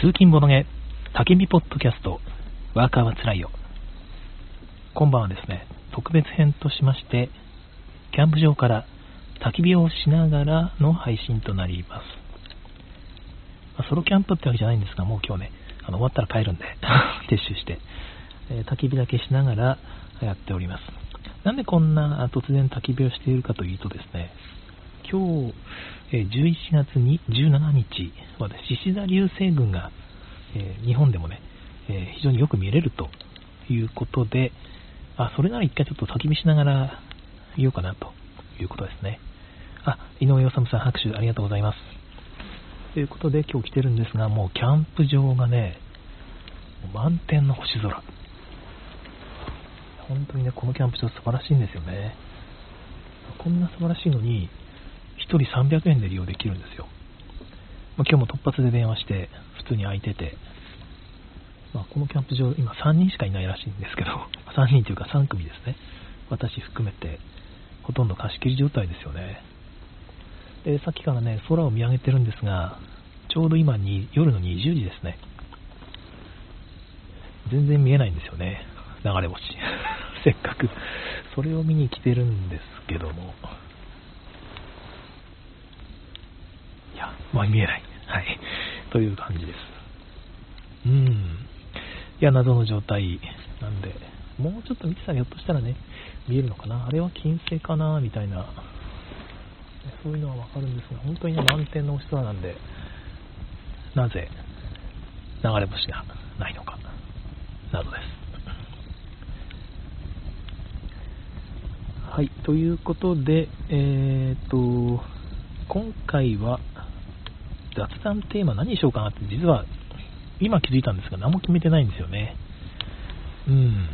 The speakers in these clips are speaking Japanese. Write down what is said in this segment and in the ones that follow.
通勤ボドゲ、焚き火ポッドキャスト、ワーカーはつらいよ。今晩はですね、特別編としまして、キャンプ場から焚き火をしながらの配信となります。ま、ソロキャンプってわけじゃないんですが、もう今日ね、あの終わったら帰るんで 撤収して、えー、焚き火だけしながらやっております。なんでこんな突然焚き火をしているかというとですね、今日、え11月に17日は、ね、獅子座流星群が、え、日本でもね、え、非常によく見れるということで、あ、それなら一回ちょっと焚き火しながら言おうかなということですね。あ、井上治さん拍手ありがとうございます。ということで今日来てるんですが、もうキャンプ場がね、満天の星空。本当にね、このキャンプ場素晴らしいんですよね。こんな素晴らしいのに、1人300円で利用できるんですよ。まあ、今日も突発で電話して、普通に空いてて、まあ、このキャンプ場、今3人しかいないらしいんですけど、3人というか3組ですね。私含めて、ほとんど貸し切り状態ですよね。で、さっきからね、空を見上げてるんですが、ちょうど今に夜の20時ですね。全然見えないんですよね。流れ星。せっかく、それを見に来てるんですけども。いや、まあ見えない。はい。という感じです。うん。いや、謎の状態なんで、もうちょっと見てたらひょっとしたらね、見えるのかな。あれは金星かなみたいな、そういうのはわかるんですが、本当に、満天の星空なんで、なぜ流れ星がないのか、などです。はい、ということで、えー、と、今回は雑談テーマ何にしようかなって、実は今気づいたんですが、何も決めてないんですよね。うん。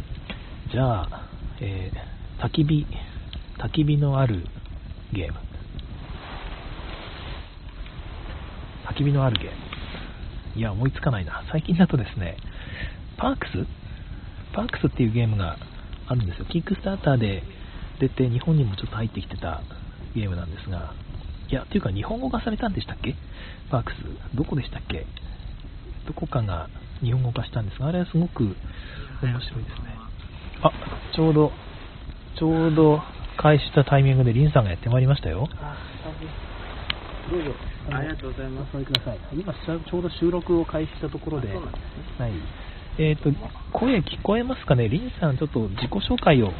じゃあ、えー、焚き火、焚き火のあるゲーム。焚き火のあるゲーム。いや、思いつかないな。最近だとですね、パークス？パークスっていうゲームがあるんですよ。キックスターターで出て、日本にもちょっと入ってきてたゲームなんですが、いや、というか日本語化されたんでしたっけ？パークス。どこでしたっけ？どこかが日本語化したんですが、あれはすごく面白いですね。あ、ちょうど、ちょうど開始したタイミングでリンさんがやってまいりましたよ。どうぞ。ありがとうございます。おください。今、ちょうど収録を開始したところで、でね、はい。えっ、ー、と、声聞こえますかね？リンさん、ちょっと自己紹介を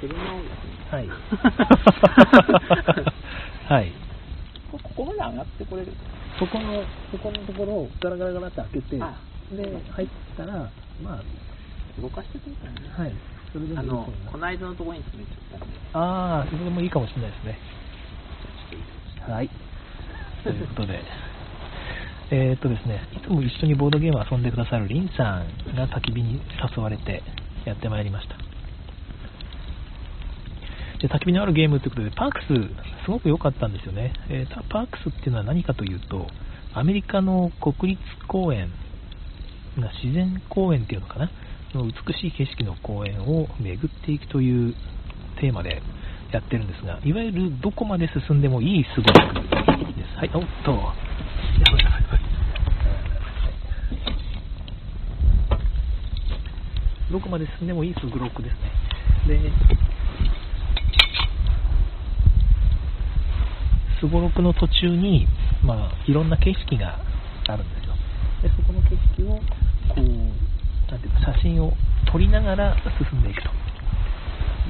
車を。はい。はい。ここまで上がってこれるそこの、そこのところをガラガラガラって開けて、で、入ったら、まあ、動かしてくれたらね。はい。それでもあの、この間のところに詰めちゃったんで。ああ、それでもいいかもしれないですね。はい。ということで、えっとですね、いつも一緒にボードゲームを遊んでくださるリンさんが焚き火に誘われてやってまいりました。で焚き火のあるゲームということで、パークス、すごく良かったんですよね。えー、パークスっていうのは何かというと、アメリカの国立公園、自然公園っていうのかな、の美しい景色の公園を巡っていくというテーマでやってるんですが、いわゆるどこまで進んでもいいすごろくです。はい、おっと、やばいやばいやばい。どこまで進んでもいいすごろくですね。で、すごろくの途中に、まあ、いろんな景色があるんですよ。で、そこの景色を、こう、なていうか、写真を撮りながら進んでいくと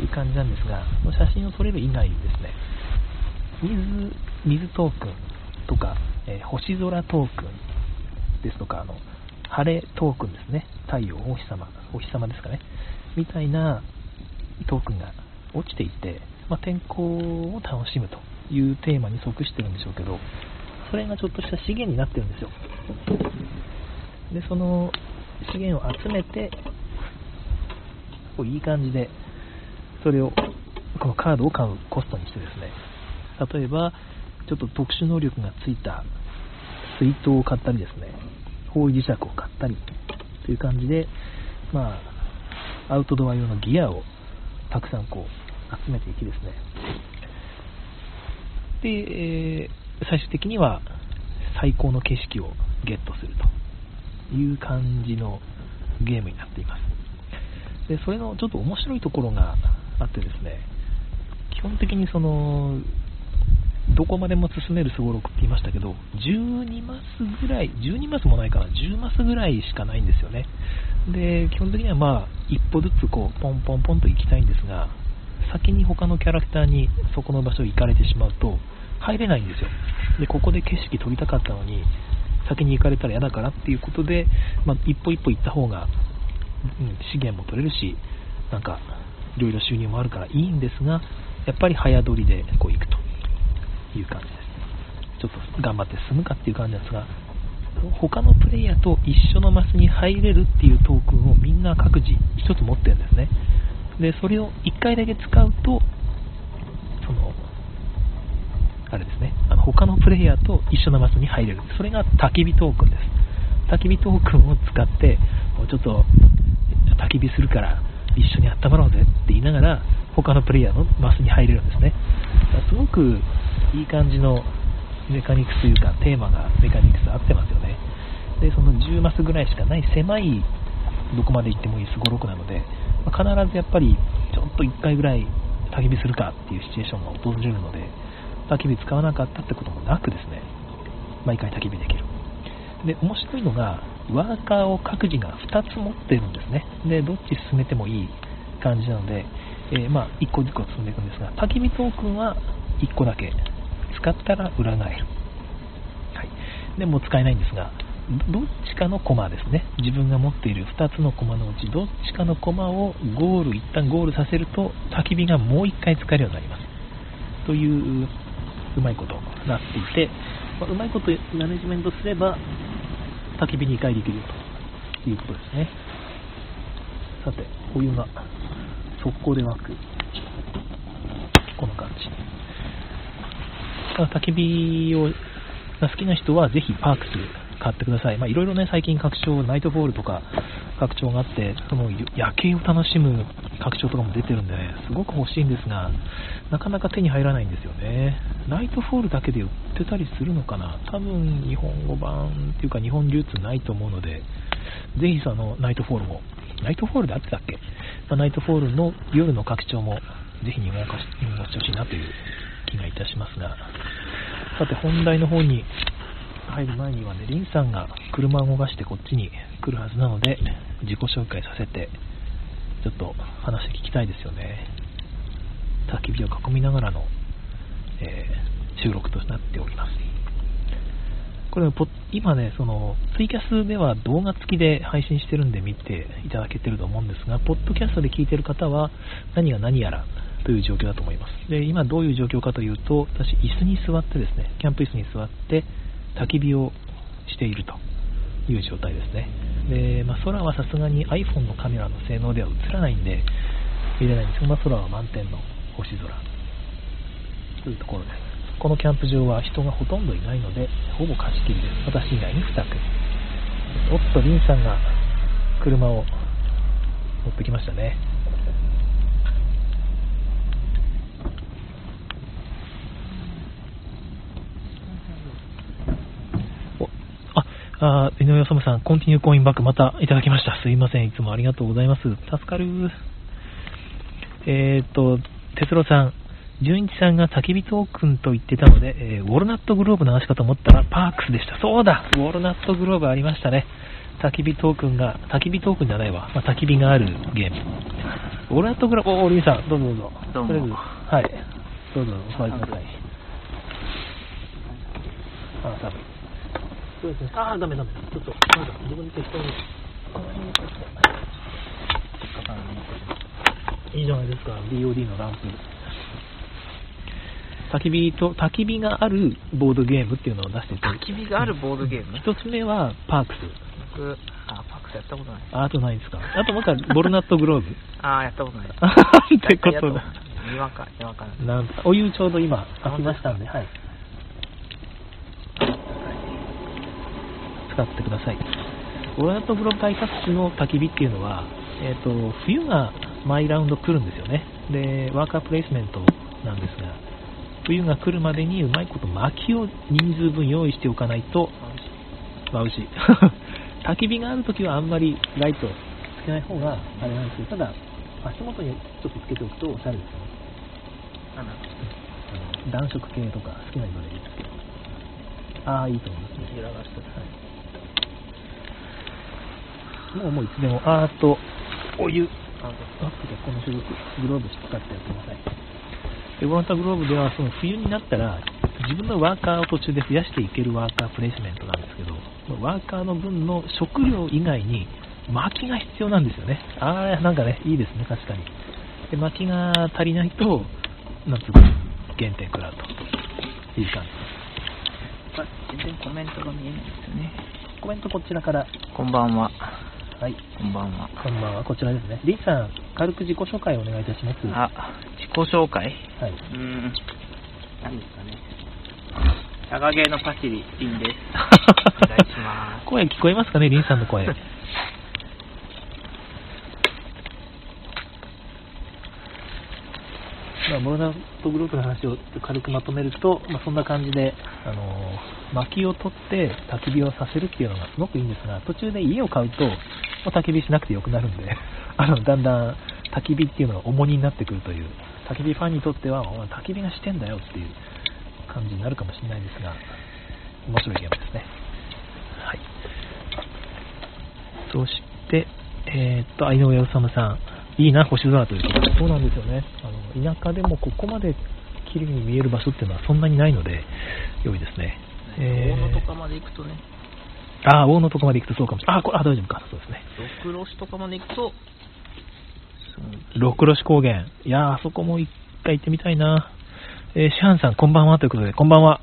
いう感じなんですが、写真を撮れる以外にですね、水、水トークンとか、えー、星空トークンですとか、あの、晴れトークンですね。太陽、お日様、お日様ですかね。みたいなトークンが落ちていて、まあ、天候を楽しむというテーマに即してるんでしょうけど、それがちょっとした資源になってるんですよ。で、その資源を集めて、こういい感じで、それを、このカードを買うコストにしてですね、例えば、ちょっと特殊能力がついた水筒を買ったりですね、方位磁石を買ったりという感じで、まあ、アウトドア用のギアをたくさんこう集めていきですね、で、えー、最終的には最高の景色をゲットするという感じのゲームになっています。で、それのちょっと面白いところがあってですね、基本的にその、どこまでも進めるすごろくって言いましたけど、12マスぐらい、12マスもないかな、10マスぐらいしかないんですよね。で、基本的にはまあ、一歩ずつこう、ポンポンポンと行きたいんですが、先に他のキャラクターにそこの場所行かれてしまうと、入れないんですよ。で、ここで景色撮りたかったのに、先に行かれたら嫌だからっていうことで、まあ、一歩一歩行った方が、うん、資源も取れるし、なんか、いろいろ収入もあるからいいんですが、やっぱり早撮りでこう行くという感じです。ちょっと頑張って進むかっていう感じですが、他のプレイヤーと一緒のマスに入れるっていうトークンをみんな各自1つ持ってるんですね。で、それを1回だけ使うと、その、あれですね、あの他のプレイヤーと一緒のマスに入れる。それが焚き火トークンです。焚き火トークンを使って、もうちょっと焚き火するから一緒に温まろうぜって言いながら、他のプレイヤーのマスに入れるんですね。すごくいい感じのメカニクスというか、テーマがメカニクス合ってますよね。で、その10マスぐらいしかない狭い、どこまで行ってもいいすごろくなので、まあ、必ずやっぱり、ちょっと1回ぐらい焚き火するかっていうシチュエーションが訪れるので、焚き火使わなかったってこともなくですね、毎回焚き火できる。で、面白いのが、ワーカーを各自が2つ持ってるんですね。で、どっち進めてもいい感じなので、えー、まあ、1個ずつ進んでいくんですが、焚き火トークンは1個だけ。使ったら裏返る。はい。でも使えないんですが、どっちかのコマですね。自分が持っている2つのコマのうち、どっちかのコマをゴール、一旦ゴールさせると、焚き火がもう1回使えるようになります。という、うまいことになっていて、まあ、うまいことマネジメントすれば、焚き火2回できるということですね。さて、お湯が速攻で沸く。この感じ。焚き火をが好きな人はぜひパークス買ってください。まあ、いろいろね、最近拡張、ナイトフォールとか拡張があって、その夜景を楽しむ拡張とかも出てるんでね、すごく欲しいんですが、なかなか手に入らないんですよね。ナイトフォールだけで売ってたりするのかな多分日本語版っていうか日本流通ないと思うので、ぜひそのナイトフォールも、ナイトフォールであってたっけ、まあ、ナイトフォールの夜の拡張もぜひ日本語化し日本語してほしいなという気がいたしますが、さて本題の方に入る前にはね、リンさんが車を動かしてこっちに来るはずなので、自己紹介させて、ちょっと話聞きたいですよね。焚き火を囲みながらの、えー、収録となっております。これ今ね、そのツイキャスでは動画付きで配信してるんで見ていただけてると思うんですが、ポッドキャストで聞いてる方は何が何やらという状況だと思います。で、今どういう状況かというと、私、椅子に座ってですね、キャンプ椅子に座って焚き火をしているという状態ですね。で、まあ、空はさすがに iPhone のカメラの性能では映らないんで、見れないんですが、まあ、空は満天の星空というところです。このキャンプ場は人がほとんどいないので、ほぼ貸し切りです。私以外に2組。おっと、リンさんが車を持ってきましたね。あ、井上治さん、コンティニューコインバックまたいただきました。すいません。いつもありがとうございます。助かる。えっ、ー、と、哲郎さん、純一さんが焚き火トークンと言ってたので、えー、ウォルナットグローブの話かと思ったらパークスでした。そうだウォルナットグローブありましたね。焚き火トークンが、焚き火トークンじゃないわ。まあ、焚き火があるゲーム。ウォルナットグローブ、お、おりんさん、どうぞどうぞ。どうも。とりあえず、はい。どうぞ、お座りください。あ、多分。そうですね。ああ、ダメダメ。ちょっと、まだ自分で適当に。いいじゃないですか、DOD のランプ。焚き火と、焚き火があるボードゲームっていうのを出してて。焚き火があるボードゲーム？一つ目はパークス。僕、あ、パークスやったことない。あ、あとないですか？あともう一回、ボルナットグローブ。ああ、やったことない。ってことだ。にわか、にわかなんお湯ちょうど今、炊きましたんで、はい。使ってください。オラートフロ大タッチの焚き火っていうのは、えーと、冬が毎ラウンド来るんですよね。で、ワーカープレイスメントなんですが、冬が来るまでにうまいこと薪を人数分用意しておかないと、マウシ。焚き火があるときはあんまりライトつけない方があれなんですけど、ただ、足元にちょっとつけておくとおしゃれですよね。暖色系とか好きな色でいいですけど。ああ、いいと思いますね。揺らがしてもうもういつでも、あーあと、お湯。ああとこの所属グローブ使ってやってください。で、ボランタグローブでは、その冬になったら、自分のワーカーを途中で増やしていけるワーカープレイスメントなんですけど、ワーカーの分の食料以外に薪が必要なんですよね。ああ、なんかね、いいですね、確かに。で、薪が足りないと、なんつうか、減点食らうという感じです。あ全然コメントが見えないですよね。コメントこちらから、こんばんは。はい、こんばんは。こんばんは、こちらですね。リンさん、軽く自己紹介をお願いいたします。あ、自己紹介？はい。うーん。何ですかね。シャガゲーのパシリ、リンです。お願いします。声聞こえますかね、リンさんの声。まあ、モルナトグループの話を軽くまとめると、まあ、そんな感じで、あのー薪を取って焚き火をさせるっていうのがすごくいいんですが、途中で家を買うと、もう焚き火しなくてよくなるんで、あのだんだん焚き火っていうのが重荷になってくるという、焚き火ファンにとっては、お前焚き火がしてんだよっていう感じになるかもしれないですが、面白いゲームですね。はい。そして、えーっと、井上治さん、いいな、星空ということで、そうなんですよね。あの田舎でもここまで綺麗に見える場所っていうのはそんなにないので、良いですね。えー大野とかまで行くとね、ああ、大野とかまで行くとそうかもしれない。あ、これ、あ、大丈夫か。そうですね。六ロシとかまで行くと、六ロシ高原。いやー、あそこも一回行ってみたいな。えー、シハンさん、こんばんはということで、こんばんは。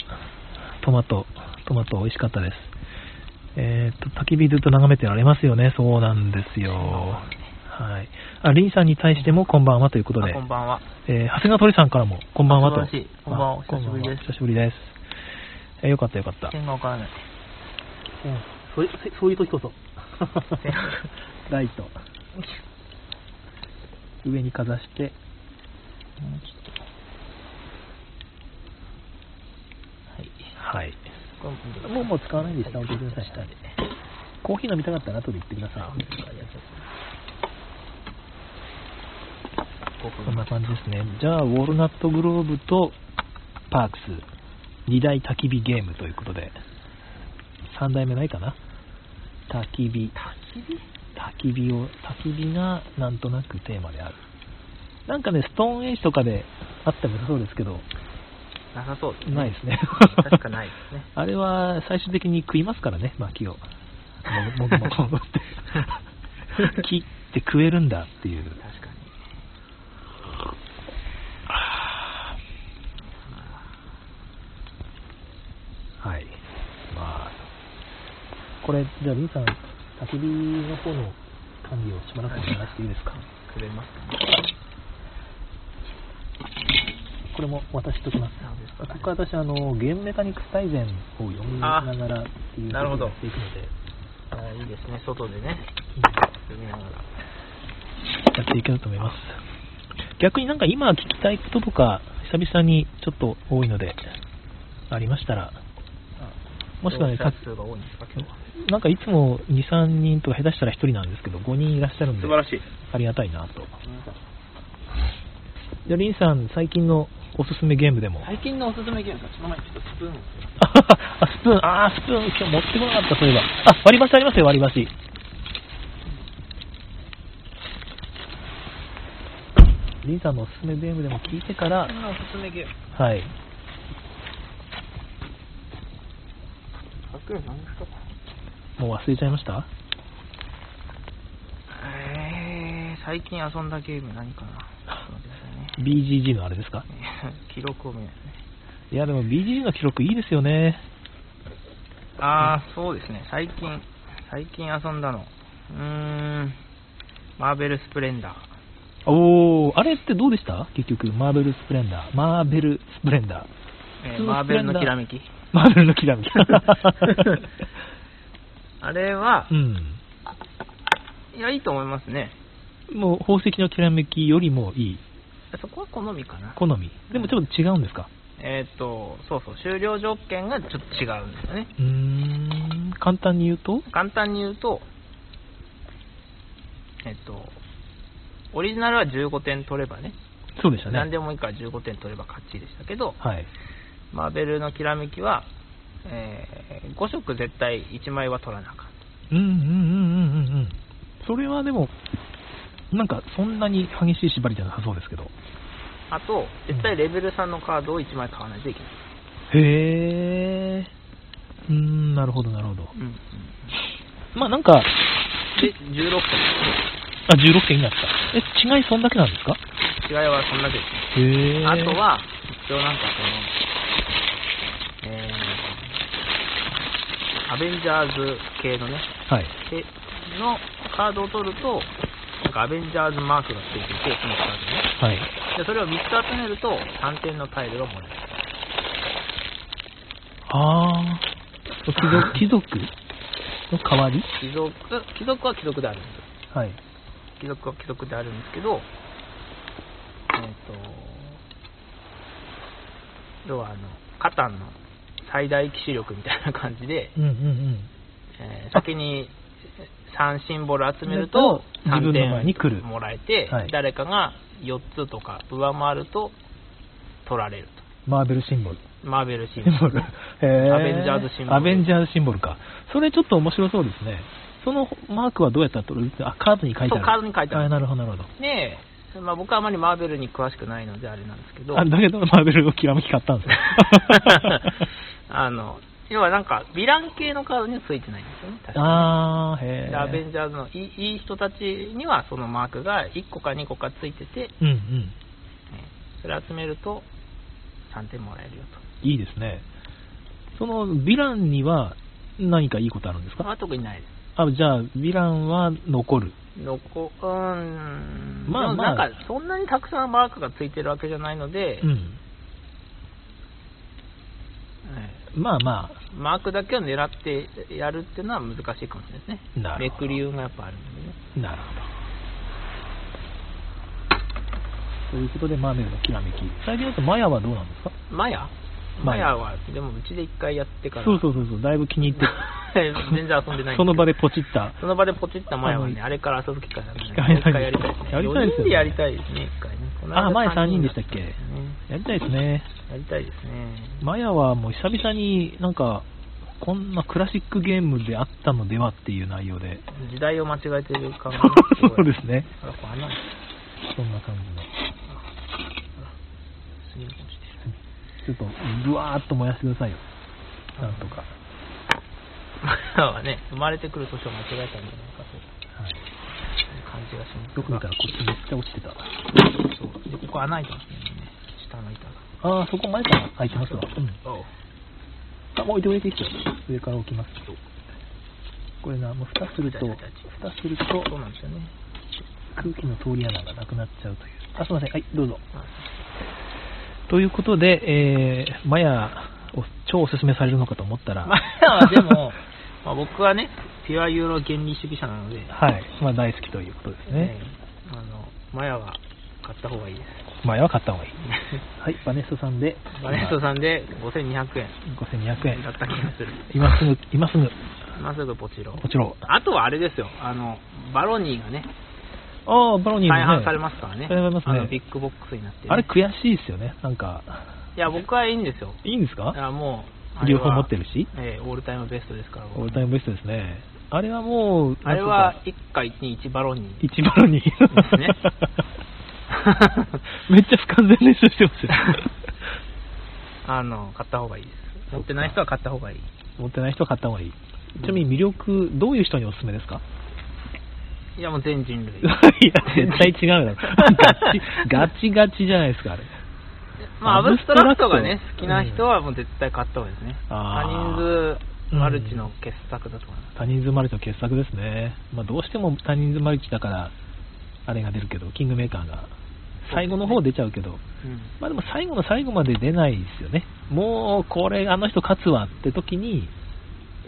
トマト、トマト美味しかったです。えーっと、焚き火ずっと眺めてられますよね。そうなんですよ。はい。あ、リンさんに対してもこんばんはということで、あこんばんは。えー長谷川鳥さんからもこんばんはと。素晴らしいこんばんはあ久しぶりです久しぶりです。えーよかったよかった。点がわからない。うんそういうそういう時こそ。ライト。上にかざして、もうちょっと。はい。はい。もうもう使わないで下置いてください。下で。コーヒー飲みたかったら後で言ってくださあ、い。本当だ、ありがとうこんな感じですね。じゃあ、ウォールナットグローブとパークス、2大焚き火ゲームということで、3代目ないかな？焚き火？焚き火を、焚き火がなんとなくテーマである。なんかね、ストーンエイジとかであっても良さそうですけど、なさそうですね。ないですね。確かないですね。あれは最終的に食いますからね、薪を。もぐもぐもぐって。切って食えるんだっていう。確かに。はい。まあ、これ、じゃあ、リンさん、焚き火の方の管理をしばらくお願いしていいですか？くれます。これも渡しときます。そここから私、あの、ゲームメカニクス大全を読みながらっていうなるほどやっていくので、あいいですね、外でね、読みながら。やっていけると思います。逆になんか今聞きたいこととか、久々にちょっと多いので、ありましたら、もしくはね、乗車数が多いんですか、今日は。なんかいつも2、3人とか下手したら1人なんですけど、5人いらっしゃるんで、素晴らしい。ありがたいなと。じゃあ、リンさん、最近のおすすめゲームでも。最近のおすすめゲームが、その前にちょっとスプーンを。あ、スプーン、あー、スプーン、今日持ってこなかった、そういえば。あ、割り箸ありますよ、割り箸。リンさんのおすすめゲームでも聞いてから、おすすめゲーム。はい。さっきの何ですかもう忘れちゃいました？えー、最近遊んだゲーム何かな？ね ?BGG のあれですか？記録を見ないとね。いや、でも BGG の記録いいですよね。あー、そうですね。最近、最近遊んだの。うーん、マーベルスプレンダー。おー、あれってどうでした？結局、マーベルスプレンダー。マーベルスプレンダー。えーマーベルのきらめき。マーベルのきらめき。あれはう、ん。いや、いいと思いますね。もう宝石のきらめきよりもいい。そこは好みかな。好み。でもちょっと違うんですか？えーっと、そうそう、終了条件がちょっと違うんですよね。うーん。簡単に言うと？簡単に言うと、えっと、オリジナルは15点取ればね、そうでしたね。何でもいいから15点取れば勝ちでしたけど、はい。マーベルのきらめきは、えー5色絶対1枚は取らなあかんうんうんうんうんうんうん。それはでも、なんかそんなに激しい縛りじゃなさそうですけど。あと、絶対レベル3のカードを1枚買わないといけない。へー。うーん、なるほどなるほど。うんうんまあなんか、で、16点あ、16点になった。え、違いそんだけなんですか？違いはそんだけですね。へー。あと、は、一応なんかその、アベンジャーズ系のね、はい。でのカードを取ると、なんかアベンジャーズマークがついていて、そのカードね。はい。で、それを3つ集めると、3点のタイルがもらえる。あー。貴族、貴族の代わり？貴族、貴族は貴族であるんですよ。はい。貴族は貴族であるんですけど、えっ、と、要はあの、カタンの最大騎士力みたいな感じで、うんうんうん。えー先に3シンボル集めると3自分の前に来る点もらえて、はい誰かが4つとか上回ると取られるマーベルシンボル。と。マーベルシンボル。アベンジャーズシンボルアベンジャーズシンボルか。それちょっと面白そうですね。そのマークはどうやったら取る？あ、カードに書いてある。そうカードに書いてあるなるほど、なるほど。で、まあ、僕はあまりマーベルに詳しくないのであれなんですけど、あ、だけど、マーベルのきらめき買ったんですよ。あの、要はなんか、ヴィラン系のカードにはついてないんですよね、確かにあー、へでアベー。ンジャーズのいいいい人たちにはそのマークが1個か2個かついてて、うんうん。えーそれ集めると3点もらえるよいいですね。その、ヴィランには何かいいことあるんですと。まか？あ、特にないです。あ、じゃあ、ヴィランは残る。のこうーん、まあまあなんか、そんなにたくさんマークがついてるわけじゃないので、うん。えまあまーマークだけを狙ってやるっていうのは難しいかもしれないですね。なるほどめくり運がやっぱあるんでね。あ、なるほど。ということで、マーベルのきらめき。最近だとマヤはどうなんですか？マヤ？マヤは、でもうちで一回やってから、そうそうそうそう、だいぶ気に入って、全然遊んでないその場でポチった。その場でポチったマヤはね、あれから遊ぶ機会がない機会やりたいですね。やりたいですよね4人でやりたいですね、一回ね。この間あ前三三人でしたっけ？やりたいですね。やりたいですね。マヤはもう久々になんか、こんなクラシックゲームであったのではっていう内容で。時代を間違えてる感がそうですね。あら、これ穴そんな感じの。ちょっと、ブワーっと燃やしてくださいよ。なんとか。る。マヤはね、生まれてくる年を間違えたんじゃないか。いう感じがします。よく見たらこっちめっちゃ落ちてた。そう。で、ここ穴開いてますね、下の板ああ、そこ前から開いてますわ。うん。が。おうあ、置いておいていいですよ。上から置きます。これな、もう蓋すると、蓋するとそうなんですよね。空気の通り穴がなくなっちゃうという。あ、すいません。はい、どうぞ。まあということで、えー、マヤを超おすすめされるのかと思ったら、マヤはでも、まあ、僕はね、ピュアユーロ原理主義者なので、はい、まあ大好きということですね。えーあの、マヤは買った方がいいです。マヤは買った方がいい。はい、バネストさんで、バレントさんで5200円5200円だ。った気がする。今すぐ、今すぐ、今すぐポチろ。もちろん。あとはあれですよ、あの、バロニーがね、ああ、バロニーの、ね、再販されますからね。再販されますねあの、ビッグボックスになって、ね。あれ悔しいですよね。なんか、いや、僕はいいんですよ。いいんですか？いや、もう、両方持ってるし。ええオールタイムベストですから。僕オールタイムベストですね。あれはもう、あれは1回に1バロニー。一バロニー。ですね めっちゃ不完全燃焼してますよ。あの、買った方がいいです。持ってない人は買った方がいい。持ってない人は買った方がいい。ちなみに魅力、どういう人におすすめですか？いや、もう全人類。いや、絶対違うだろ。ガチ、ガチガチじゃないですか、あれ。まあ、アブストラクトがね好きな人はもう絶対買った方がいいですね。あ人数マルチの傑作だと思います。他人数マルチの傑作ですね。まあ、どうしても他人数マルチだから、あれが出るけど、キングメーカーが。最後の方出ちゃうけど、うんまあでも最後の最後まで出ないですよね。もう、これ、あの人勝つわって時に、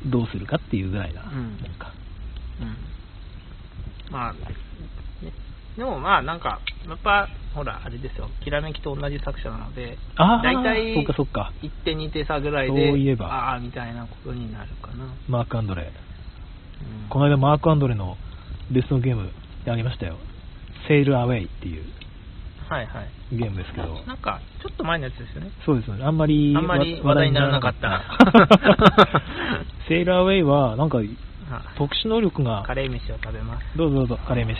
どうするかっていうぐらいなもうんんか。うんまあ、ねでもまあなんか、やっぱほら、あれですよ、きらめきと同じ作者なので、ああ、大体そっかそっか。1手2手差ぐらいで、そういえばああ、みたいなことになるかな。マーク・アンドレ。うんこの間マーク・アンドレのベストのゲームやりましたよ。セール・アウェイっていうはいはい。ゲームですけど。なんか、ちょっと前のやつですよね。そうですね。あんまりあんまり話題にならなかった セール・アウェイは、なんか、あ特殊能力がカ、レー飯を食べます。どうぞどうぞ、カレー飯。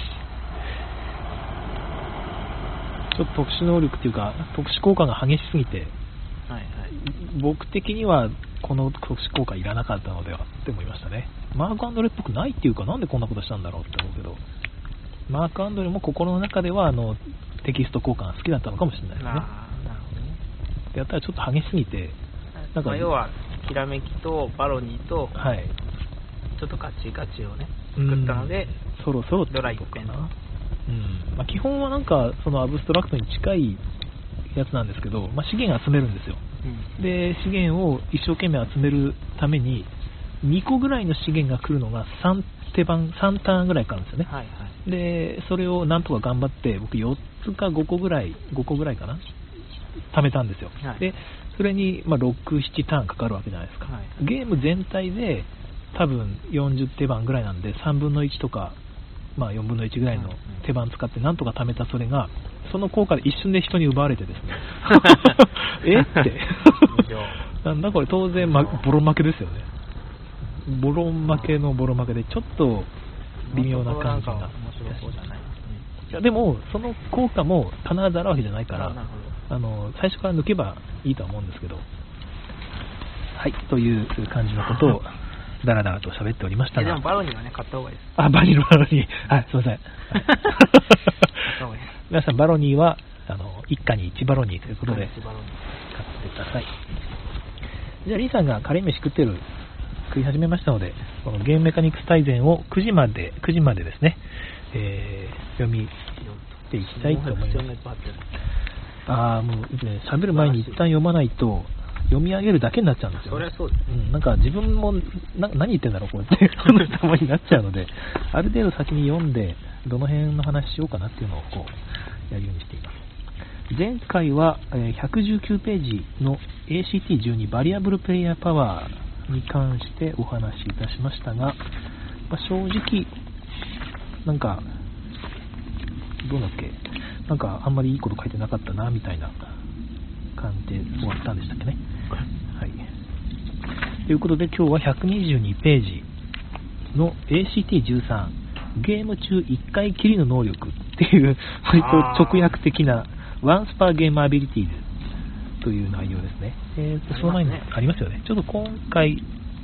ちょっと特殊能力っていうか、特殊効果が激しすぎて、はいはい。僕的にはこの特殊効果いらなかったのではって思いましたね。マーク・アンドレっぽくないっていうか、なんでこんなことしたんだろうって思うけど、マーク・アンドレも心の中ではあのテキスト交換が好きだったのかもしれないですね。ああ、なるほどね。やったらちょっと激しすぎて、なんかまあ、要は、きらめきとバロニーと、はい。ちょっとガチガチをね、作ったので、そろそろドライ一辺の。うん。まあ、基本はなんかそのアブストラクトに近いやつなんですけど、まあ、資源集めるんですよ。うん。で資源を一生懸命集めるために2個ぐらいの資源が来るのが3手番3ターンぐらいかかるんですよね、はいはい。でそれをなんとか頑張って僕4つか5個ぐらい5個ぐらいかな貯めたんですよ、はい。でそれに、まあ、67ターンかかるわけじゃないですか、はい。ゲーム全体で多分40手番ぐらいなんで3分の1とか、まあ、4分の1ぐらいの手番使ってなんとか貯めたそれがその効果で一瞬で人に奪われてですね。え？って。なんだこれ当然、ま、ボロ負けですよね。ボロ負けのボロ負けでちょっと微妙な感じが。い。いやでもその効果も必ずあるわけじゃないからあの最初から抜けばいいとは思うんですけど。はいという感じのことをだらだらと喋っておりましたえでもがバロニーはね、買った方がいいです。あバニルバロニー。はいすいません。皆さんバロニーはあの一家に1バロニーということでバロニー。買ってください。じゃあリーさんがカレー飯食ってる食い始めましたのでこのゲームメカニクス大全を9時まで9時までですね、えー読みていきたいと思います。ああもうね喋る前に一旦読まないと読み上げるだけになっちゃうんですよ、そりゃそうです。うん、なんか自分もな何言ってんだろうこれってたまになっちゃうので ある程度先に読んでどの辺の話しようかなっていうのをこうやるようにしています。前回は、えー119ページの ACT12 バリアブルプレイヤーパワーに関してお話しいたしましたが、まあ正直なんかどうだっけ？なんかあんまりいいこと書いてなかったなみたいな感じで終わったんでしたっけねはいということで今日は122ページの ACT13 ゲーム中1回きりの能力っていう割と直訳的な Once per Game Abilities という内容ですね。えーとその前にありますよね。ちょっと今回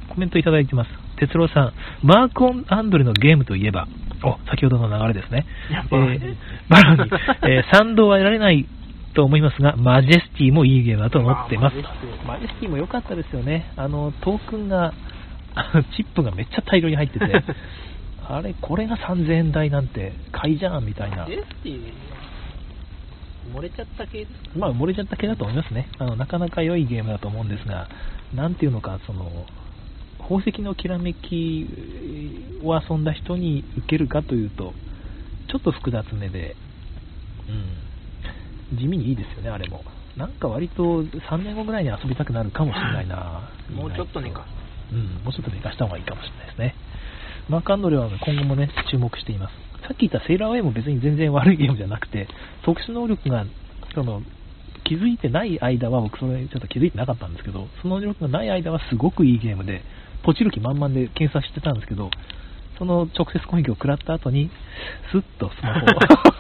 コメントいただいてます。哲郎さん、マーク・オン・アンドレのゲームといえば、お、先ほどの流れですね。えーバロニー、えー賛同は得られないと思いますが、マジェスティもいいゲームだと思っています。あマジェスティも良かったですよね。あの、トークンが、チップがめっちゃ大量に入ってて、あれ、これが3000円台なんて買いじゃんみたいな。ジェスティ漏れちゃった系ですか？まあ、漏れちゃった系だと思いますね。あの、なかなか良いゲームだと思うんですが、なんていうのか、その、宝石のきらめきを遊んだ人に受けるかというと、ちょっと複雑めで、うん、地味にいいですよね、あれも。なんか割と3年後ぐらいに遊びたくなるかもしれないな。もうちょっと寝かうん、もうちょっと寝かした方がいいかもしれないですね。マーク・アンドレは今後もね、注目しています。さっき言ったセーラーウェイも別に全然悪いゲームじゃなくて、特殊能力が、その、気づいてない間は僕それちょっと気づいてなかったんですけど、その能力がない間はすごくいいゲームで、ポチる気満々で検索してたんですけど、その直接攻撃を食らった後に、スッとスマホを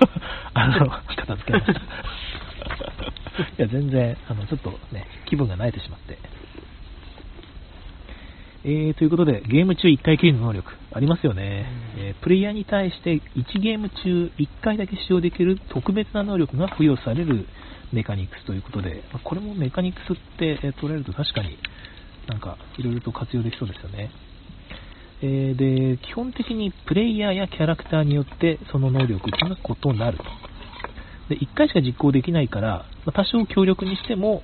あの片付けました。いや、全然、あの、ちょっとね、気分が慣れてしまって。えー、ということで、ゲーム中1回きりの能力、ありますよね。えープレイヤーに対して1ゲーム中1回だけ使用できる特別な能力が付与されるメカニクスということで、まあこれもメカニクスってえー捉えると確かになんかいろいろと活用できそうですよね。えーで、基本的にプレイヤーやキャラクターによってその能力が異なると。で、1回しか実行できないから、まあ多少強力にしても、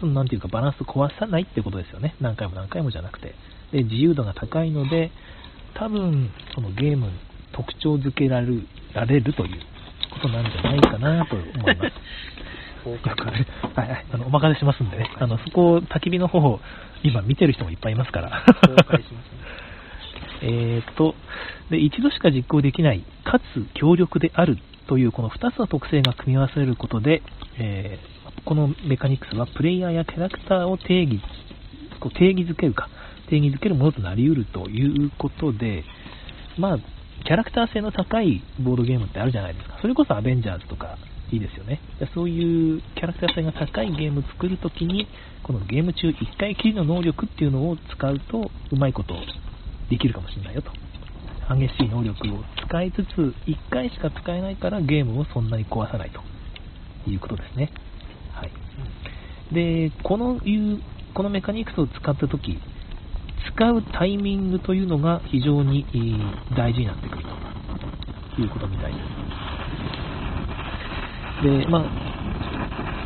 そのなんていうかバランス壊さないってことですよね。何回も何回もじゃなくて。で、自由度が高いので、多分、そのゲームに特徴づけられるられるということなんじゃないかなと思います。はいはい、あのお任せしますんでね、あのそこを焚き火の方を今見てる人もいっぱいいますから。えーっとで、一度しか実行できない、かつ強力であるというこの2つの特性が組み合わされることで、えーこのメカニクスはプレイヤーやキャラクターを定義、こう定義づけるか、定義づけるものとなり得るということで、まあ、キャラクター性の高いボードゲームってあるじゃないですか。それこそアベンジャーズとかいいですよね。そういうキャラクター性が高いゲームを作るときに、このゲーム中1回きりの能力っていうのを使うと、うまいことできるかもしれないよと。激しい能力を使いつつ、1回しか使えないからゲームをそんなに壊さないということですね。はい。で、このいう、このメカニクスを使ったとき、使うタイミングというのが非常にえー大事になってくるということみたいです。で、まあ、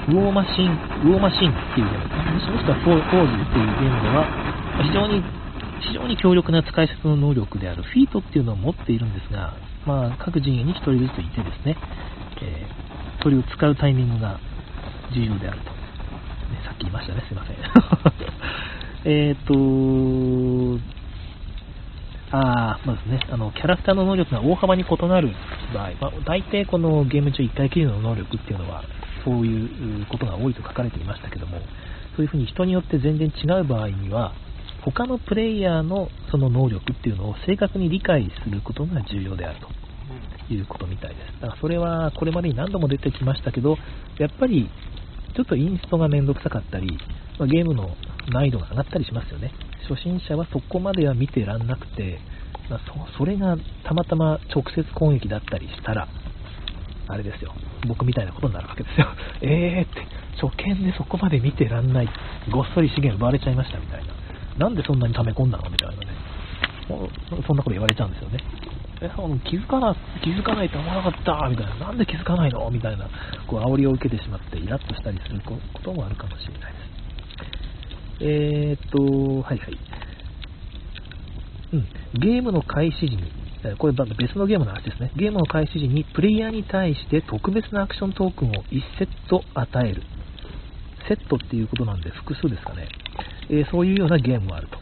ウォーマシン、ウォーマシンっていうゲーム、もしもしくはフォーフォーズっていうゲームでは、非常に、非常に強力な使い捨ての能力であるフィートっていうのを持っているんですが、まあ、各陣営に1人ずついてですね、えーそれを使うタイミングが重要であると。ね、さっき言いましたね、すいません。えっと、あーまずね、あの、キャラクターの能力が大幅に異なる場合、まあ、大体このゲーム中1回きりの能力っていうのは、そういうことが多いと書かれていましたけども、そういうふうに人によって全然違う場合には、他のプレイヤーのその能力っていうのを正確に理解することが重要であると。いうことみたいです。だからそれはこれまでに何度も出てきましたけど、やっぱりちょっとインストがめんどくさかったり、まゲームの難易度が上がったりしますよね。初心者はそこまでは見てらんなくて、まあそそれがたまたま直接攻撃だったりしたら、あれですよ、僕みたいなことになるわけですよ。えーって、初見でそこまで見てらんない、ごっそり資源奪われちゃいましたみたいな。なんでそんなに溜め込んだのみたいなね。そんなこと言われちゃうんですよね。え気づかな気づかないと思わなかったみたいな、なんで気づかないのみたいな、こう煽りを受けてしまって、イラッとしたりすることもあるかもしれないです。えー、っと、はいはい。うん、ゲームの開始時に、これ別のゲームの話ですね。ゲームの開始時にプレイヤーに対して特別なアクショントークンを1セット与える。セットっていうことなんで複数ですかね。えーそういうようなゲームもあると。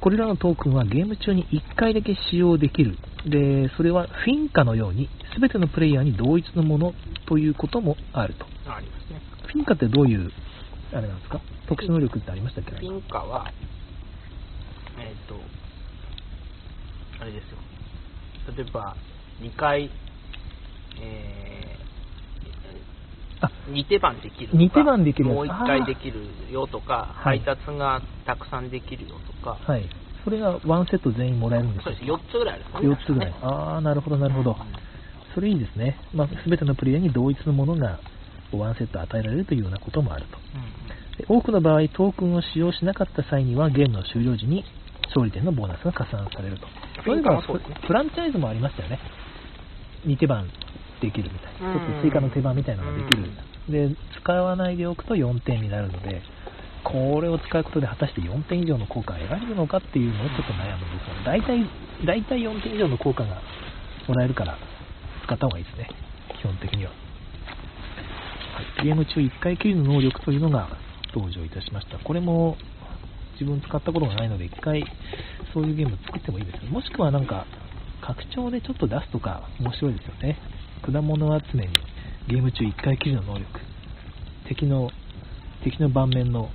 これらのトークンはゲーム中に1回だけ使用できる。で、それはフィンカのように全てのプレイヤーに同一のものということもあると。ありますね。フィンカってどういう、あれなんですか？特殊能力ってありましたっけ？フィンカは、えっ、と、あれですよ。例えば、2回、え2手番できるとか二手番できるもう1回できるよとか、はい配達がたくさんできるよとか、はい。それがワンセット全員もらえるんですよそうです、4つぐらいあるんですね。4つぐらい。ああ、なるほど、なるほど。それいいですね。まあ、全てのプレイヤーに同一のものがワンセット与えられるというようなこともあると。うん多くの場合、トークンを使用しなかった際には、ゲームの終了時に勝利点のボーナスが加算されると。そうですねフランチャイズもありましたよね。2手番できるみたいな。うんちょっと追加の手番みたいなのができる。で、使わないでおくと4点になるので、これを使うことで果たして4点以上の効果が得られるのかっていうのをちょっと悩むんですよね。大体、大体4点以上の効果がもらえるから使った方がいいですね。基本的には。はいゲーム中1回きりの能力というのが登場いたしました。これも自分使ったことがないので、1回そういうゲーム作ってもいいですよ。もしくはなんか、拡張でちょっと出すとか面白いですよね。果物集めにゲーム中1回きりの能力。敵の、敵の盤面の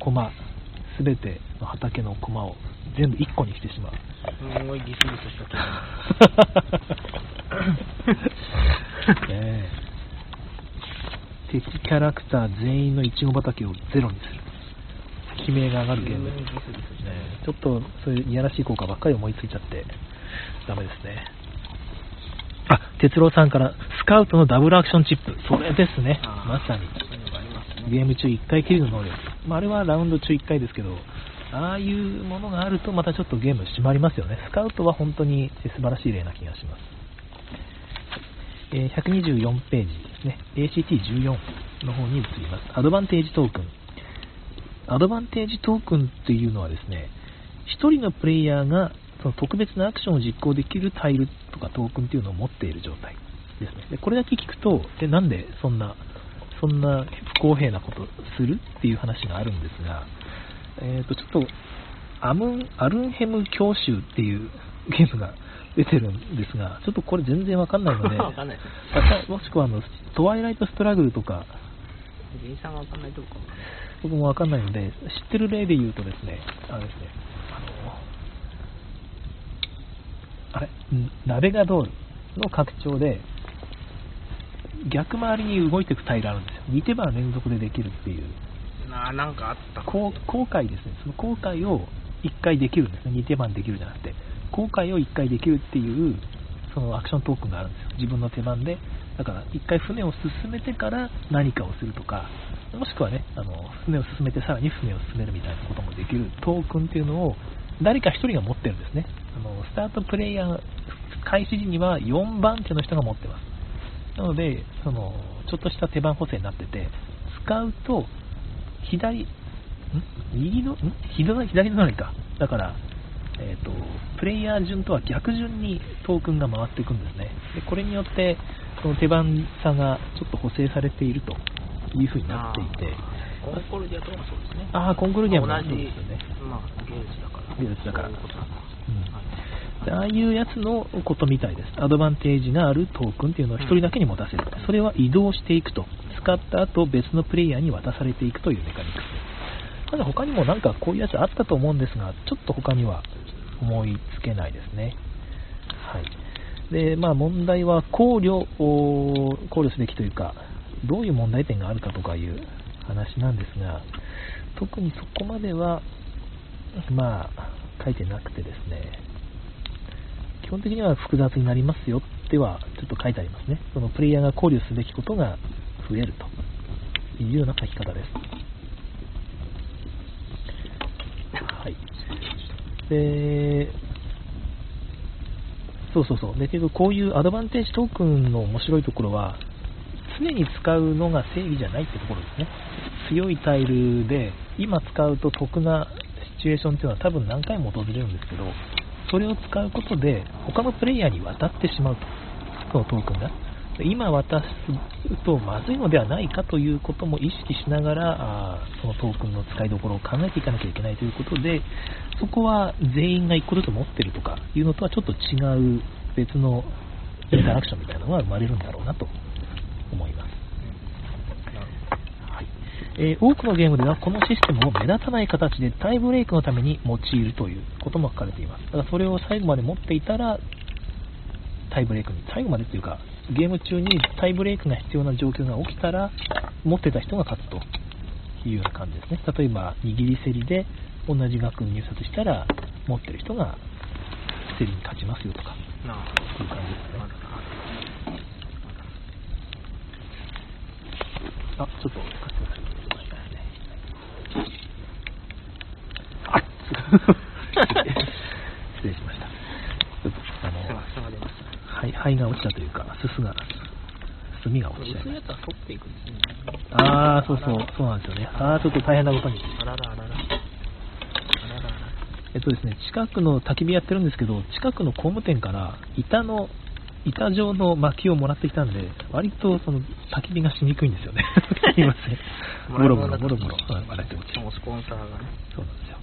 駒、すべての畑の駒を全部1個にしてしまう。すごいギスギスした気 ねえ敵キャラクター全員のイチゴ畑をゼロにする。悲鳴が上がるゲーム。ちょっとそういういやらしい効果ばっかり思いついちゃって、ダメですね。あ、哲郎さんから、スカウトのダブルアクションチップ。それですね。まさに。ゲーム中1回きりの能力。まあ、あれはラウンド中1回ですけど、ああいうものがあるとまたちょっとゲーム締まりますよね。スカウトは本当に素晴らしい例な気がします。えー124ページですね。ACT14 の方に移ります。アドバンテージトークン。アドバンテージトークンっていうのはですね、1人のプレイヤーがその特別なアクションを実行できるタイルとかトークンっていうのを持っている状態ですね。でこれだけ聞くと、でなんでそんな、そんな不公平なことするっていう話があるんですが、えー、とちょっとアムンアルンヘム教習っていうゲームが出てるんですが、ちょっとこれ全然わかんないので、わかんない もしくはあのトワイライトストラグルとか、原因さんがわかんないとこかもね僕もわかんないので、知ってる例で言うとですね、あれですね、あれ、んナベガドールの拡張で、逆回りに動いていくタイルあるんですよ。2手番連続でできるっていう、なあなんかあった。こう後悔ですね、その後悔を1回できるんですね、2手番できるじゃなくて、後悔を1回できるっていう、そのアクショントークンがあるんですよ、自分の手番で。だから、1回船を進めてから何かをするとか、もしくはね、あの船を進めてさらに船を進めるみたいなこともできるトークンっていうのを、誰か1人が持ってるんですね。あのスタートプレイヤー開始時には4番手の人が持ってます。なので、そのちょっとした手番補正になってて、使うと、左、ん？右の、ん？左左隣か。だから、えーと、プレイヤー順とは逆順にトークンが回っていくんですね。でこれによって、その手番差がちょっと補正されているというふうになっていて、コンコルディアとかもそうですねああ、コンクルディアも同じそうですよね。だから芸術だからうんああいうやつのことみたいです。アドバンテージがあるトークンっていうのを1人だけに持たせる。それは移動していくと。使った後別のプレイヤーに渡されていくというメカニクス。ただ他にもなんかこういうやつあったと思うんですが、ちょっと他には思いつけないですね。はい。で、まあ問題は考慮を、考慮すべきというか、どういう問題点があるかとかいう話なんですが、特にそこまでは、まあ、書いてなくてですね、基本的には複雑になりますよってはちょっと書いてありますね。そのプレイヤーが考慮すべきことが増えるというような書き方です。はい。で、そうそうそう。で、けどこういうアドバンテージトークンの面白いところは、常に使うのが正義じゃないってところですね。強いタイルで、今使うと得なチュエーションっていうのは多分何回も訪れるんですけど、それを使うことで、他のプレイヤーに渡ってしまうと。そのトークンが。今渡すとまずいのではないかということも意識しながら、あそのトークンの使いどころを考えていかなきゃいけないということで、そこは全員が1個ずつ持ってるとかいうのとはちょっと違う別のインタラクションみたいなのが生まれるんだろうなと思います。はいえー多くのゲームではこのシステムを目立たない形でタイブレイクのために用いるということも書かれています。だからそれを最後まで持っていたら、タイブレイクに、最後までというか、ゲーム中にタイブレイクが必要な状況が起きたら、持ってた人が勝つというような感じですね。例えば、握り競りで同じ額入札したら、持ってる人が競りに勝ちますよとか、そういう感じですねあ、ちょっと貸してください。あっ 失礼しました。あの、灰灰が落ちたというか、すすが、炭が落ちた。ああ、そうそう、そうなんですよね。ああ、ちょっと大変なことに。えっとですね、近くの焚き火やってるんですけど、近くの工務店から板の、板状の薪をもらってきたんで、割とその焚き火がしにくいんですよね。すいません。ボロボロボロボロ、はい割れて落ちるスポンサーがねそうなんですよ。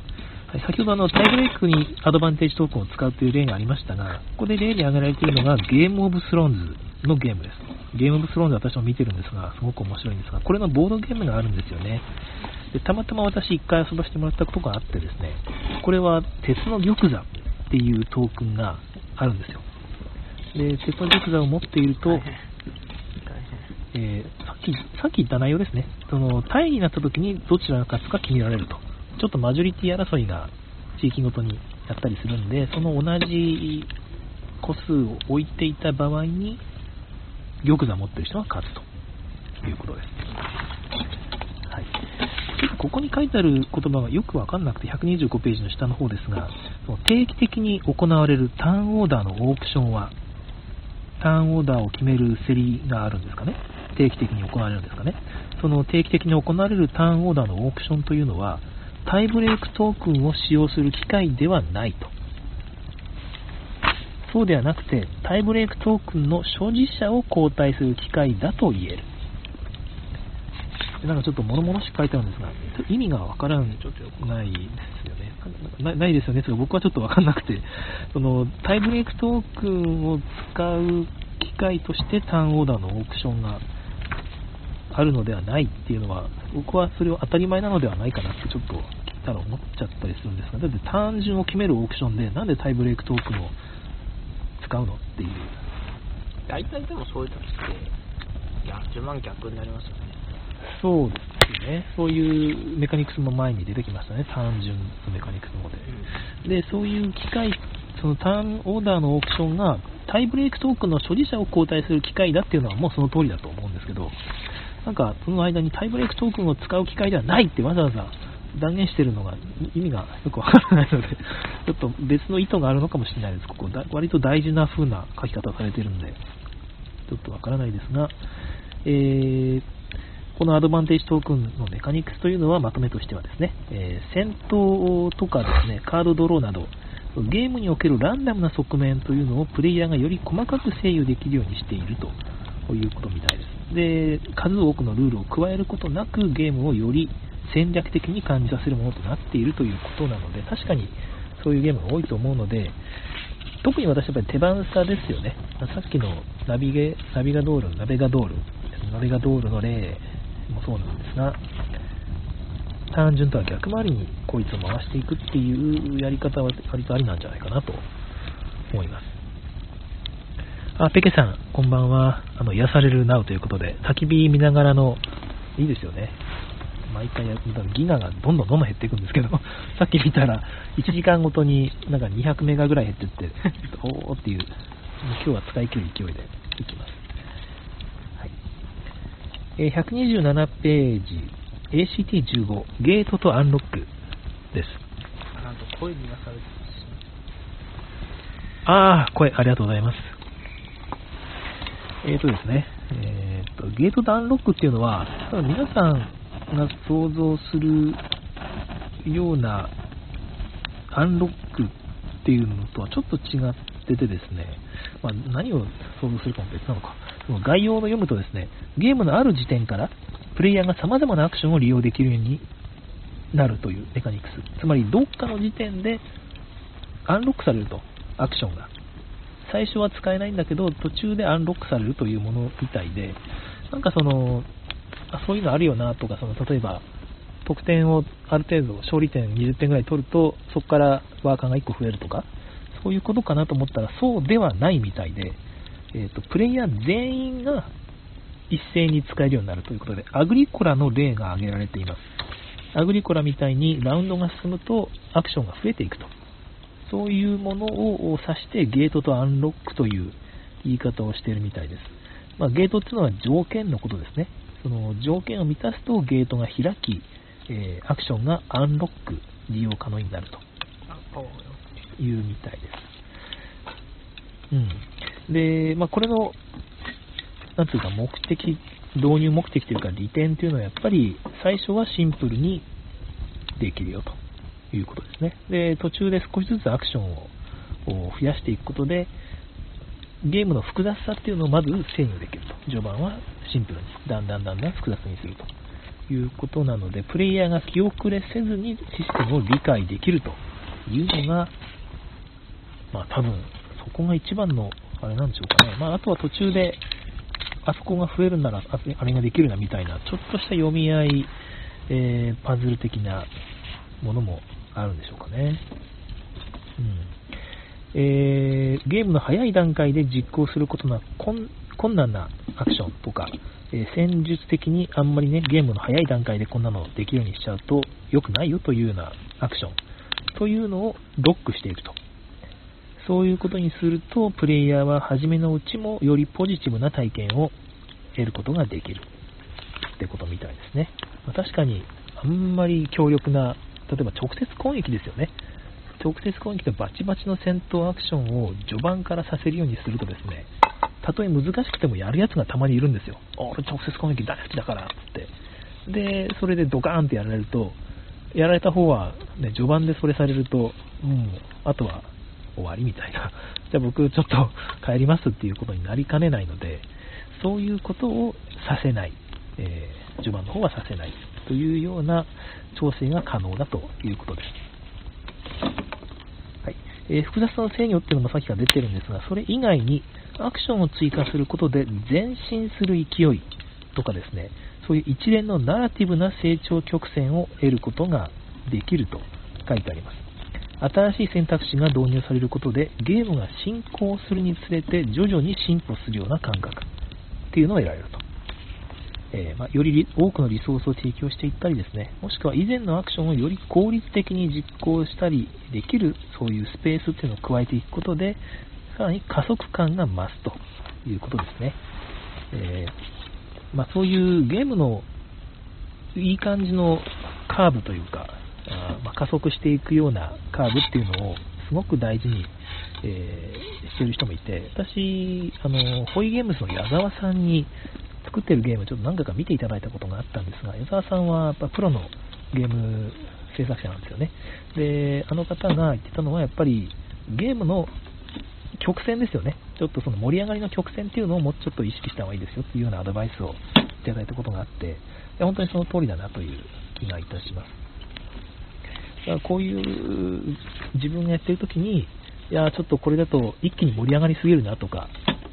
はい、先ほどあのタイブレイクにアドバンテージトークンを使うという例がありましたが、ここで例に挙げられているのがゲームオブスローンズのゲームです。ゲームオブスローンズ私も見てるんですが、すごく面白いんですが、これのボードゲームがあるんですよね。でたまたま私一回遊ばせてもらったことがあってですね、これは鉄の玉座っていうトークンがあるんですよ。で、鉄の玉座を持っていると、えーさっき、さっき言った内容ですね。その、タイになった時にどちらが勝つか決められると。ちょっとマジョリティ争いが地域ごとにやったりするんで、その同じ個数を置いていた場合に、玉座持ってる人が勝つということです。はい。ここに書いてある言葉がよくわかんなくて125ページの下の方ですが、その定期的に行われるターンオーダーのオークションは、ターンオーダーを決める競りがあるんですかね。定期的に行われるんですかね。その定期的に行われるターンオーダーのオークションというのは、タイブレイクトークンを使用する機会ではないとそうではなくて、タイブレイクトークンの所持者を交代する機械だと言える。なんかちょっと物々しく書いてあるんですが、意味がわからん、ちょっとないですよね。なないですよね。僕はちょっとわかんなくて、その、タイブレイクトークンを使う機械としてターンオーダーのオークションがあるのではないっていうのは、僕はそれを当たり前なのではないかなってちょっとたら思っちゃったりするんですが、だって単純を決めるオークションで、なんでタイブレイクトークンを使うのっていう。大体でもそういう時って、いや、10万逆になりますよね。そうですね。そういうメカニクスも前に出てきましたね。単純のメカニクスの方で。で、そういう機械、そのターンオーダーのオークションがタイブレイクトークンの所持者を交代する機械だっていうのはもうその通りだと思うんですけど、なんかその間にタイブレイクトークンを使う機会ではないってわざわざ断言してるのが意味がよくわからないので、ちょっと別の意図があるのかもしれないです。ここ、割と大事な風な書き方をされてるんで、ちょっとわからないですが、えー、このアドバンテージトークンのメカニクスというのはまとめとしてはですね、えー、戦闘とかですね、カードドローなど、ゲームにおけるランダムな側面というのをプレイヤーがより細かく制御できるようにしているということみたいです。で、数多くのルールを加えることなくゲームをより戦略的に感じさせるものとなっているということなので、確かにそういうゲームが多いと思うので、特に私はやっぱり手番差ですよね。さっきのナビゲナビガドール、ナベガドール、ナベガドールの例もそうなんですが、単純とは逆回りにこいつを回していくっていうやり方は割とありなんじゃないかなと思います。あ、ペケさん、こんばんは。あの、癒されるなうということで、焚き火見ながらの、いいですよね。毎回やると、ギガがどんどんどんどん減っていくんですけど、さっき見たら、1時間ごとになんか200メガぐらい減ってって、おーっていう、今日は使い切る勢いでいきます。はい。えー、127ページ、ACT15、ゲートとアンロックです。なんと声に癒されてああ、声、ありがとうございます。えーとですね、えーと、ゲートダウンロックっていうのは、皆さんが想像するようなアンロックっていうのとはちょっと違っててですね、まあ、何を想像するかも別なのか、その概要を読むとですね、ゲームのある時点からプレイヤーが様々なアクションを利用できるようになるというメカニクス。つまり、どっかの時点でアンロックされると、アクションが。最初は使えないんだけど、途中でアンロックされるというものみたいで、なんかその、あそういうのあるよなとか、その例えば、得点をある程度、勝利点20点ぐらい取ると、そこからワーカーが1個増えるとか、そういうことかなと思ったら、そうではないみたいで、えーと、プレイヤー全員が一斉に使えるようになるということで、アグリコラの例が挙げられています。アグリコラみたいにラウンドが進むとアクションが増えていくと。そういうものを指してゲートとアンロックという言い方をしているみたいです。まあ、ゲートっていうのは条件のことですね。その条件を満たすとゲートが開き、えー、アクションがアンロック、利用可能になるというみたいです。うん。で、まあ、これの、なんていうか目的、導入目的というか利点というのはやっぱり最初はシンプルにできるよと。いうことですね。で、途中で少しずつアクションを増やしていくことで、ゲームの複雑さっていうのをまず制御できると。序盤はシンプルに、だんだんだんだん複雑にするということなので、プレイヤーが気遅れせずにシステムを理解できるというのが、まあ多分、そこが一番の、あれなんでしょうかね。まああとは途中で、あそこが増えるなら、あれができるなみたいな、ちょっとした読み合い、えー、パズル的なものもあるんでしょうかね。うんえー、ゲームの早い段階で実行することが困難なアクションとか、えー、戦術的にあんまりね、ゲームの早い段階でこんなのできるようにしちゃうと良くないよというようなアクションというのをロックしていくと。そういうことにすると、プレイヤーは初めのうちもよりポジティブな体験を得ることができるってことみたいですね。まあ、確かに、あんまり強力な例えば直接攻撃ですよね。直接攻撃とバチバチの戦闘アクションを序盤からさせるようにするとですね、たとえ難しくてもやるやつがたまにいるんですよ。俺直接攻撃大好きだからって。で、それでドカーンってやられると、やられた方は、ね、序盤でそれされると、うん、あとは終わりみたいな、じゃあ僕ちょっと帰りますっていうことになりかねないので、そういうことをさせない、えー、序盤の方はさせないというような調整が可能だということです。はいえー、複雑な制御ってのもさっきから出てるんですが、それ以外にアクションを追加することで前進する勢いとかですね、そういう一連のナラティブな成長曲線を得ることができると書いてあります。新しい選択肢が導入されることでゲームが進行するにつれて徐々に進歩するような感覚っていうのを得られると。えー、まあ、より多くのリソースを提供していったりですね、もしくは以前のアクションをより効率的に実行したりできるそういうスペースっていうのを加えていくことで、さらに加速感が増すということですね。えー、まあ、そういうゲームのいい感じのカーブというか、あまあ、加速していくようなカーブっていうのをすごく大事に、えー、してる人もいて、私、あの、ホイゲームズの矢沢さんに作ってるゲームちょっと何回か見ていただいたことがあったんですが、矢沢さんはやっぱプロのゲーム制作者なんですよね。で、あの方が言ってたのはやっぱりゲームの曲線ですよね。ちょっとその盛り上がりの曲線っていうのをもうちょっと意識した方がいいですよっていうようなアドバイスをいただいたことがあって、本当にその通りだなという気がいたします。だからこういう自分がやってる時に、いや、ちょっとこれだと一気に盛り上がりすぎるなとか、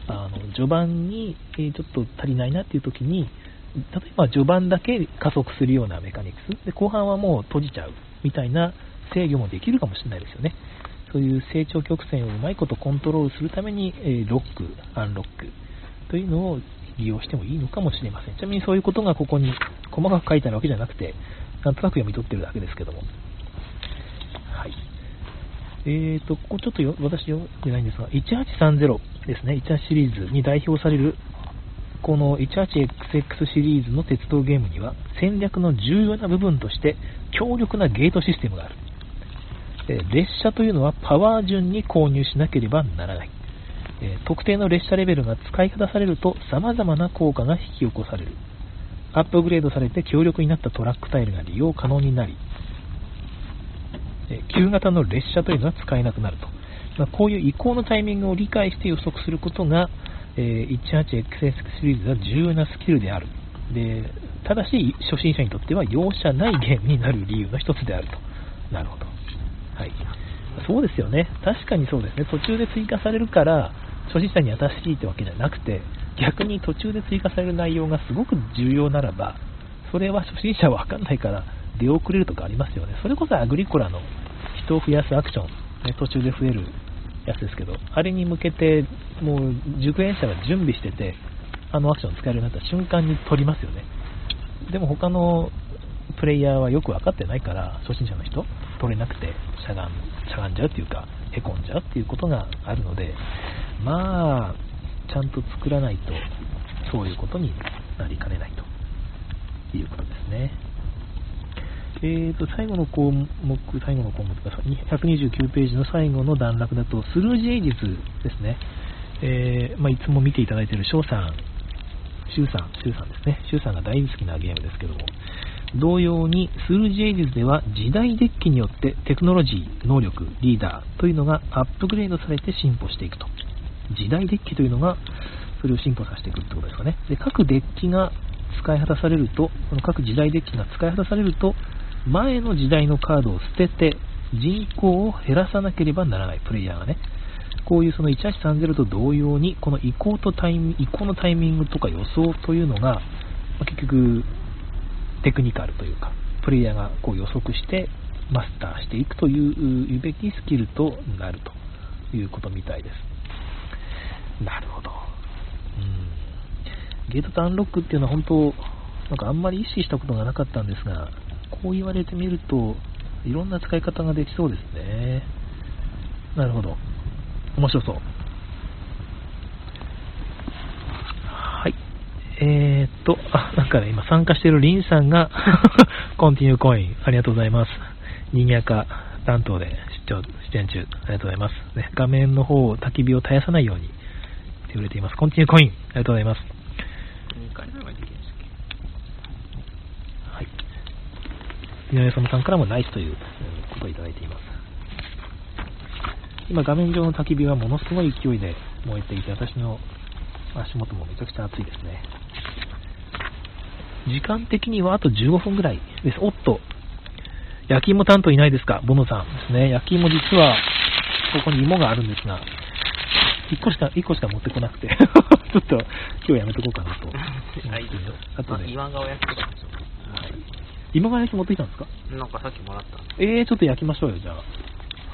あの序盤にえちょっと足りないなっていう時に、例えば序盤だけ加速するようなメカニクス、で後半はもう閉じちゃうみたいな制御もできるかもしれないですよね。そういう成長曲線をうまいことコントロールするために、えロック、アンロックというのを利用してもいいのかもしれません。ちなみにそういうことがここに細かく書いてあるわけじゃなくて、なんとなく読み取ってるだけですけども。はい。えーと、ここちょっと私読んでないんですが、1830ですね、18シリーズに代表される、この 18XX シリーズの鉄道ゲームには、戦略の重要な部分として、強力なゲートシステムがある。列車というのはパワー順に購入しなければならない。特定の列車レベルが使い方されると様々な効果が引き起こされる。アップグレードされて強力になったトラックタイルが利用可能になり、旧型の列車というのは使えなくなると。まあ、こういう移行のタイミングを理解して予測することが、え 18XS シリーズは重要なスキルである。でただし、初心者にとっては容赦ないゲームになる理由の一つであると。なるほど。はい。そうですよね。確かにそうですね。途中で追加されるから、初心者に優しいってわけじゃなくて、逆に途中で追加される内容がすごく重要ならば、それは初心者はわかんないから出遅れるとかありますよね。それこそアグリコラの人を増やすアクション、ね、途中で増えるやつですけど、あれに向けて、もう熟練者が準備してて、あのアクション使えるようになった瞬間に取りますよね。でも他のプレイヤーはよく分かってないから、初心者の人、取れなくてしゃがんしゃがんじゃうっていうか、へこんじゃうっていうことがあるので、まあ、ちゃんと作らないと、そういうことになりかねないということですね。えーと、最後の項目、最後の項目が129ページの最後の段落だと、スルージエイジスですね。えー、まあ、いつも見ていただいている翔さん、シュウさん、シュウさんですね。シュウさんが大好きなゲームですけども、同様にスルージエイジズでは時代デッキによってテクノロジー、能力、リーダーというのがアップグレードされて進歩していくと。時代デッキというのがそれを進歩させていくってことですかね。で、各デッキが使い果たされると、この各時代デッキが使い果たされると、前の時代のカードを捨てて人口を減らさなければならない、プレイヤーがね。こういうその1830と同様に、この移行とタイミ移行のタイミングとか予想というのが、結局、テクニカルというか、プレイヤーがこう予測してマスターしていくという言うべきスキルとなるということみたいです。なるほど。うん、ゲートとアンロックっていうのは本当、なんかあんまり意識したことがなかったんですが、こう言われてみると、いろんな使い方ができそうですね。なるほど。面白そう。はいえー、っと、あ、なんかね、今参加しているリンさんが コンティニューコイン、ありがとうございます。賑やか担当で出張、出演中、ありがとうございます。ね、画面の方、焚き火を絶やさないようにしてくれています。コンティニューコイン、ありがとうございます。はい。井上園さんからもナイスということをいただいています。今画面上の焚き火はものすごい勢いで燃えていて、私の足元もめちゃくちゃ暑いですね。時間的にはあと15分ぐらいです。おっと、焼き芋担当いないですか？ボノさんですね。焼き芋実は、ここに芋があるんですが、1個しか、1個しか持ってこなくて、ちょっと今日やめとこうかなと。あ、い。あとで。岩顔焼きとかでしょ。今川焼き持ってきたんですか？なんかさっきもらった。えー、ちょっと焼きましょうよ、じゃあ。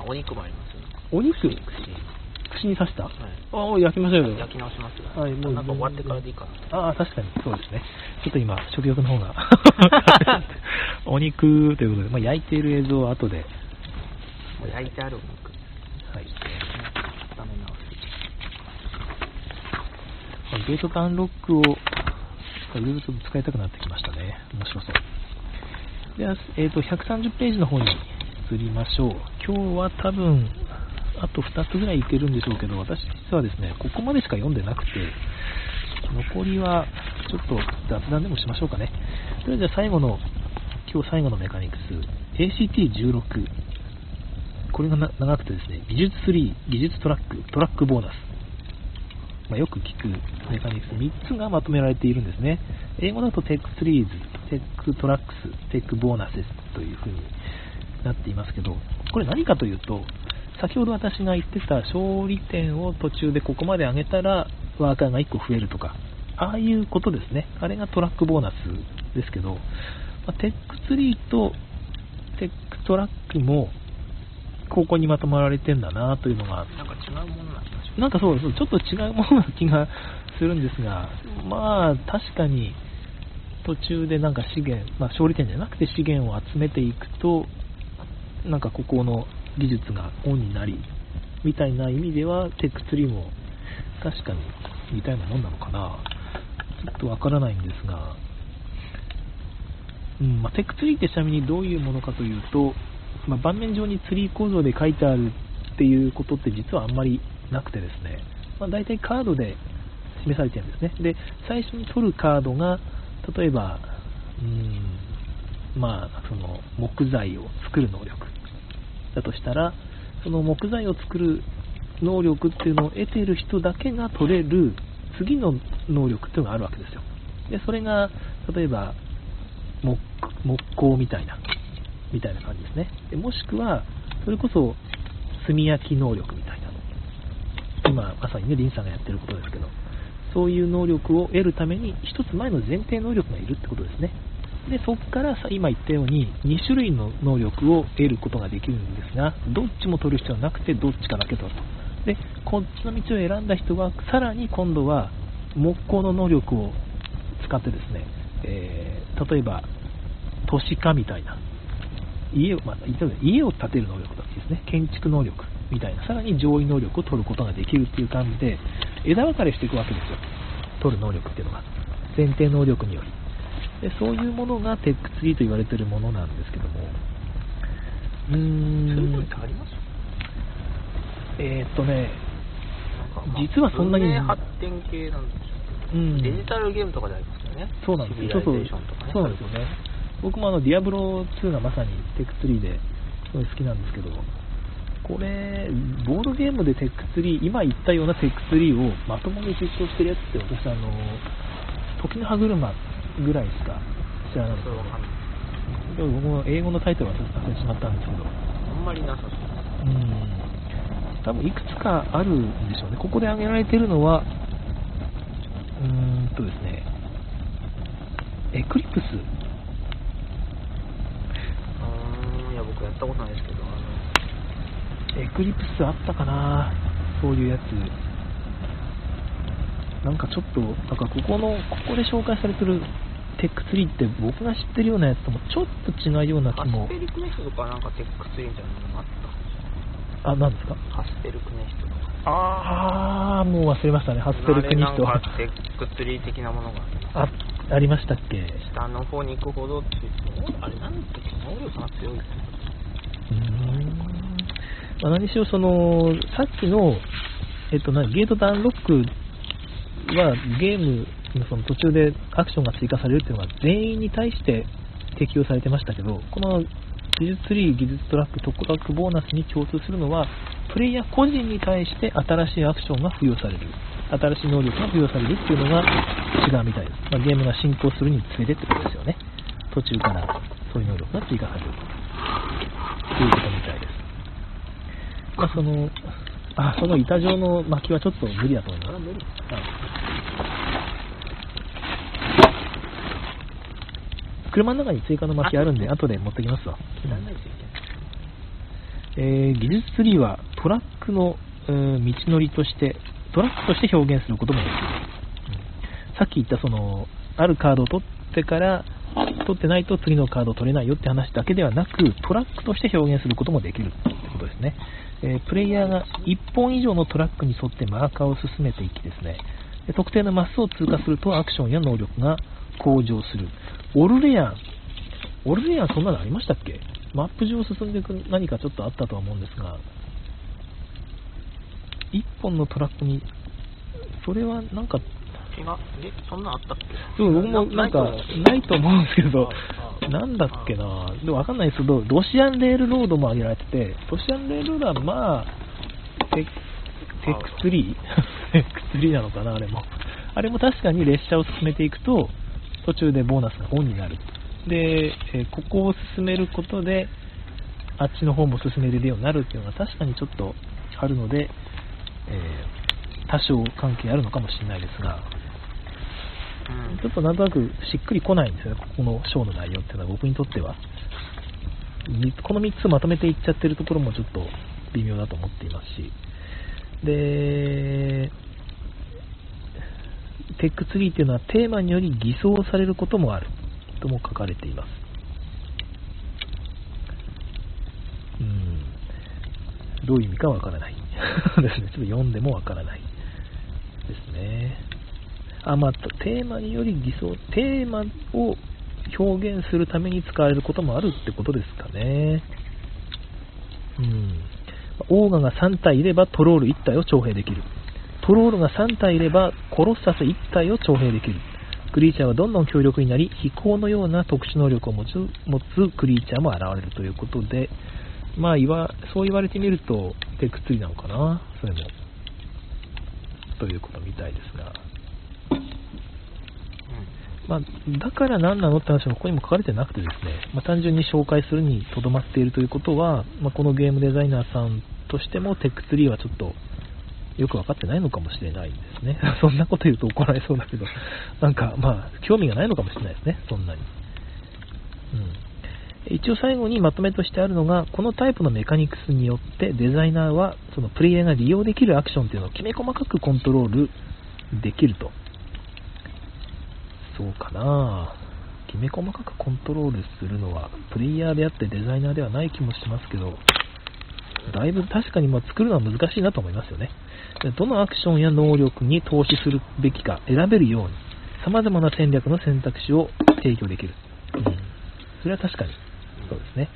あ、お肉もありますよ。お肉？串。串に刺した、はいああ、焼きましょうよ。焼き直しますよ。はいもうなんか終わってからでいいかな。ああ、確かに、そうですね。ちょっと今、食欲の方が。お肉ということで、まあ、焼いている映像は後で、もう焼いてあるお肉。はい。温め直す。ゲートダウンロックを、いろいろと使いたくなってきましたね。面白そう。では、えっ、と、130ページの方に移りましょう。今日は多分、あと2つぐらいいけるんでしょうけど、私実はですね、ここまでしか読んでなくて、残りはちょっと雑談でもしましょうかね。それじゃあ最後の、今日最後のメカニクス、ACT16。これが長くてですね、技術3、技術トラック、トラックボーナス。まあ、よく聞くメカニクス3つがまとめられているんですね。英語だとテック3 Tech3s、Tech Tracks、Tech Bonuses という風になっていますけど、これ何かというと、先ほど私が言ってた勝利点を途中でここまで上げたらワーカーが1個増えるとか、ああいうことですね。あれがトラックボーナスですけど、まあ、Tech3 と Tech トラックもここにまとまられてんだなというのがなんか違うものなんでしょう。なんかそうそう、ちょっと違うものな気がするんですが、まあ、確かに途中でなんか資源、まあ、勝利点じゃなくて資源を集めていくと、なんかここの技術がオンになり、みたいな意味では、テックツリーも確かに似たようなもんなのかな。ちょっとわからないんですが、うんまあ、テックツリーってちなみにどういうものかというと、まあ、盤面上にツリー構造で書いてあるっていうことって実はあんまりなくてですね、まあ、大体カードで示されてるんですね。で、最初に取るカードが、例えば、うん、まあ、その木材を作る能力だとしたら、その木材を作る能力っていうのを得ている人だけが取れる次の能力っていうのがあるわけですよ。で、それが、例えば、木木工みたいな、みたいな感じですね。でもしくは、それこそ、炭焼き能力みたいな。今、まさにね、リンさんがやってることですけど、そういう能力を得るために、一つ前の前提能力がいるってことですね。で、そこからさ今言ったように、2種類の能力を得ることができるんですが、どっちも取る必要はなくて、どっちかだけ取ると。で、こっちの道を選んだ人は、さらに今度は、木工の能力を使ってですね、えー例えば、都市化みたいな、家を、まあ、家を建てる能力だですね、建築能力みたいな、さらに上位能力を取ることができるっていう感じで、枝分かれしていくわけですよ、取る能力っていうのが、前提能力により。でそういうものがテックツリーと言われているものなんですけども、うーそういうのっんえーっとね、実はそんなに発展系なんでしょうんデジタルゲームとかでありますよね。そうなんですよ。シビライゼーションとかね。そうなんですよね。僕もあの、ディアブロ2がまさにテックツリーですごい好きなんですけど、これ、ボードゲームでテックツリー、今言ったようなテックツリーをまともに実装してるやつって私、あの、時の歯車ぐらいしか知らないんですも僕も英語のタイトルは忘れてしまったんですけど、あんまりなさそう。うん、多分いくつかあるんでしょうね。ここで挙げられているのは、うーんとですね、エクリプス。うーん、いや、僕やったことないですけど、あエクリプスあったかな？そういうやつ。なんかちょっと、なんかここの、ここで紹介されてるテックツリーって僕が知ってるようなやつともちょっと違うような気もスペ。ルクネストとかなんかテックツリーみたいなものもあった。あ、なんですか？ハスペルクネストとか。あー、もう忘れましたね。ハスペルクニスト。あれなんかテックツリー的なものがああ、ありましたっけ？下の方に行くほどって言ってあれなんだっけ？能力が強いってうーんまあ、何しろその、さっきの、えっと、なゲートダウンロックはゲームのその途中でアクションが追加されるっていうのは全員に対して適用されてましたけど、この技術ツリー、技術トラック、トラックボーナスに共通するのは、プレイヤー個人に対して新しいアクションが付与される。新しい能力が付与されるっていうのが違うみたいです。まあ、ゲームが進行するにつれてってことですよね。途中からそういう能力が追加されるということみたいです。まあ、その、あ、その板状の巻きはちょっと無理だと思います。車の中に追加の巻きあるんで、後で持ってきますわ。えー技術ツリーはトラックの、えー道のりとして、トラックとして表現することもできる。うんさっき言ったその、あるカードを取ってから、取ってないと次のカードを取れないよって話だけではなく、トラックとして表現することもできることですね。えープレイヤーが1本以上のトラックに沿ってマーカーを進めていきですね、で特定のマスを通過するとアクションや能力が向上する。オルレアン。オルレアンそんなのありましたっけ？マップ上進んでいく何かちょっとあったとは思うんですが、1本のトラックに、それはなんか、違うえ、そんなんあったっけ？そう僕もなんか、ないと思う。んですけどなんだっけな、でもわかんないです。けど、ロシアンレールロードも挙げられてて、ロシアンレールロードはまあ、テテックツリー？テックツリーなのかな、あれも。あれも確かに列車を進めていくと、途中でボーナスがオンになる。で、えーここを進めることで、あっちの方も進めれるようになるっていうのが確かにちょっとあるので、えー多少関係あるのかもしれないですが、うんちょっとなんとなくしっくりこないんですよね、ここの章の内容っていうのは僕にとっては。この3つまとめていっちゃってるところもちょっと微妙だと思っていますし。で、テックツリーっていうのはテーマにより偽装されることもあるとも書かれています。うん。どういう意味かわからない。ですね。ちょっと読んでもわからない。ですね。あ、まあ、テーマにより偽装、テーマを表現するために使われることもあるってことですかね。うん。オーガが3体いればトロール1体を徴兵できる。トロールが3体いればコロッサス1体を徴兵できる。クリーチャーはどんどん強力になり、飛行のような特殊能力を持つ持つクリーチャーも現れるということで、まあ言わ、そう言われてみると、テックツリーなのかな、それも。ということみたいですが。まあ、だから何なのって話はここにも書かれてなくてですね、まあ、単純に紹介するにとどまっているということは、まあ、このゲームデザイナーさんとしてもテックツリーはちょっとよく分かってないのかもしれないですね。そんなこと言うと怒られそうだけど、なんかまあ、興味がないのかもしれないですね、そんなに。うん、一応最後にまとめとしてあるのが、このタイプのメカニクスによってデザイナーはそのプレイヤーが利用できるアクションというのをきめ細かくコントロールできると。そうかなきめ細かくコントロールするのはプレイヤーであってデザイナーではない気もしますけど、だいぶ確かにま作るのは難しいなと思いますよね。どのアクションや能力に投資するべきか選べるように、様々な戦略の選択肢を提供できる。うん、それは確かにそうですね。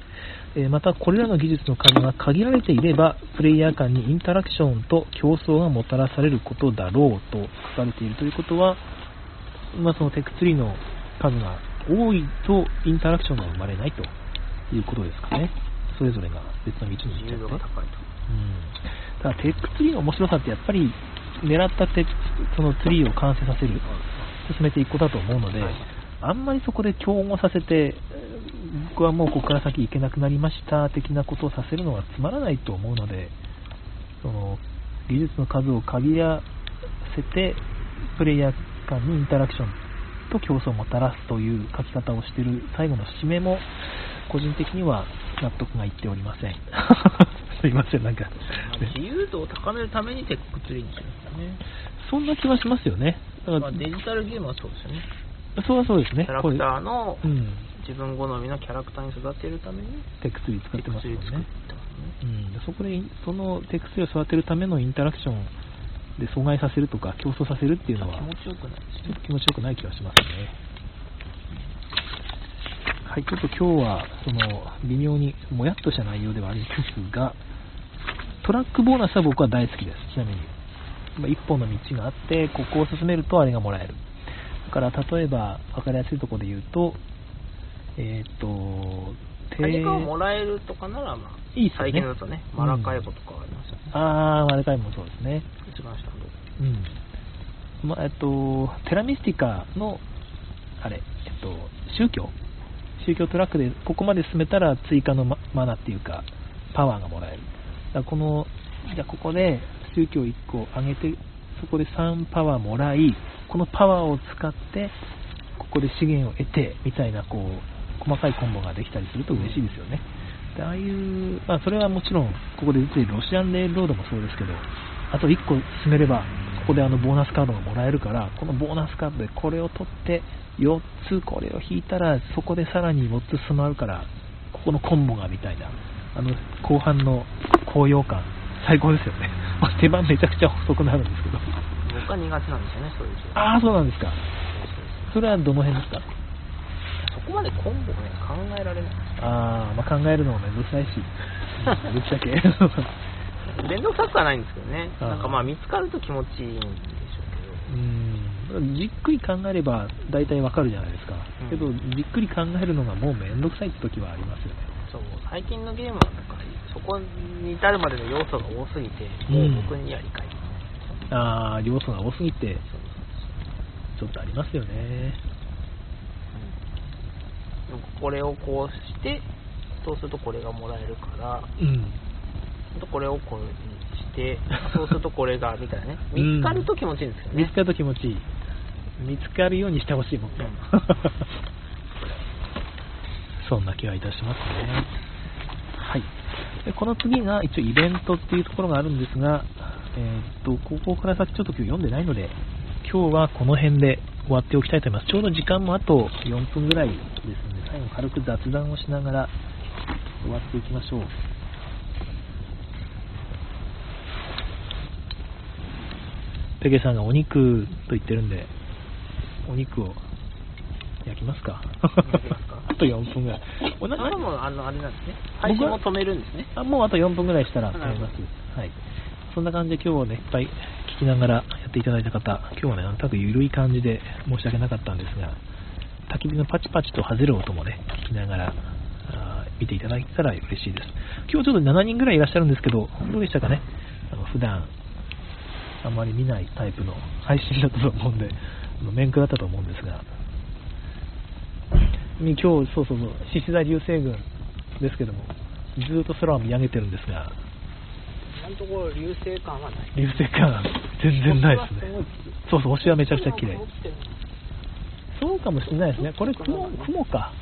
えまた、これらの技術の数が限られていれば、プレイヤー間にインタラクションと競争がもたらされることだろうと書かれているということは、まあ、そのテックツリーの数が多いとインタラクションが生まれないということですかね。それぞれが別の道に行っちゃと。うん、ただテックツリーの面白さってやっぱり狙ったテそのツリーを完成させる、進めていくことだと思うので、あんまりそこで競合させて、えー僕はもうここから先行けなくなりました的なことをさせるのはつまらないと思うので、その技術の数を限らせて、プレイヤー間にインタラクションと競争をもたらすという書き方をしている最後の締めも、個人的には納得がいっておりません。すいません、なんか。まあ自由度を高めるためにテックツリーにしてるんですよね。そんな気はしますよね。だから、まあ、デジタルゲームはそうですよね。そうはそうですね。キャラクターのん。自分好みのキャラクターに育てるためにテックツリー使ってますよツリー作ってね。ますね。うん。そこで、そのテックツリーを育てるためのインタラクションで阻害させるとか、競争させるっていうのは、気持ちよくないねちょっと。気持ちよくない気がしますね。はい、ちょっと今日は、その、微妙にもやっとした内容ではありつつが、トラックボーナスは僕は大好きです、ちなみに。まあ一本の道があって、ここを進めるとあれがもらえる。だから、例えば、分かりやすいところで言うと、えっ、と、てカニカマもらえるとかなら、まあ、いいっすね最近だとね、マラカエボとかありますよね。あー、マルカイもそうですね。一番下のうん。まあ、えっと、テラミスティカの、あれ、えっと、宗教？宗教トラックでここまで進めたら追加のママナっていうか、パワーがもらえる。だこの、じゃあここで宗教1個上げて、そこで3パワーもらい、このパワーを使って、ここで資源を得て、みたいな、こう、細かいコンボができたりすると嬉しいですよね。でああいう、まあ、それはもちろん、ここで出ているロシアンレールロードもそうですけど、あと1個進めれば、ここであのボーナスカードがもらえるから、このボーナスカードでこれを取って、4つこれを引いたら、そこでさらに4つ進まるから、ここのコンボがみたいな、あの後半の高揚感、最高ですよね。ま あ手番めちゃくちゃ細くなるんですけど。僕は苦手なんですよね、そういう人ああ、そうなんですか。それはどの辺ですか？そこまでコンボね、考えられない。ああ、まあ、考えるのもめんどくさいし、う んぶっちゃけ。面倒くさくはないんですけどね。なんかまあ見つかると気持ちいいんでしょううん。じっくり考えれば大体わかるじゃないですか、うん。けどじっくり考えるのがもうめんどくさいって時はありますよね。けど、そう、最近のゲームはなんか、そこに至るまでの要素が多すぎて、もう僕には理解できない。ああ要素が多すぎてちょっとありますよねこれをこうして、そうするとこれがもらえるから、うん。あとこれをこうして、そうするとこれが、みたいなね。うん。見つかると気持ちいいんですよね。見つかると気持ちいい。見つかるようにしてほしいもん。そんな気はいたしますね。はい。でこの次が一応イベントっていうところがあるんですが、えーっとここから先ちょっと今日読んでないので今日はこの辺で終わっておきたいと思います。ちょうど時間もあと4分ぐらいですので最後軽く雑談をしながら終わっていきましょうペケさんがお肉と言ってるんでお肉を焼きますか？あと4分ぐらいおなあでも、あの、あれなんですね。配信も止めるんですね。あもうあと4分ぐらいしたらあなるほどやります。はい。そんな感じで今日はね、いっぱい聞きながらやっていただいた方、今日はね、なんとなく緩い感じで申し訳なかったんですが、焚き火のパチパチと外れる音もね、聞きながらあー見ていただけたら嬉しいです。今日ちょっと7人ぐらいいらっしゃるんですけど、どうでしたかね？あの普段あんまり見ないタイプの配信だったと思うんで、あの面食だったと思うんですが、今日、そうそうそう、獅子座流星群ですけども、ずーっと空を見上げてるんですが、今のところ流星感はない。流星感全然ないですね。そうそう、星はめちゃくちゃ綺麗そうかもしれないですね。これ雲、雲か。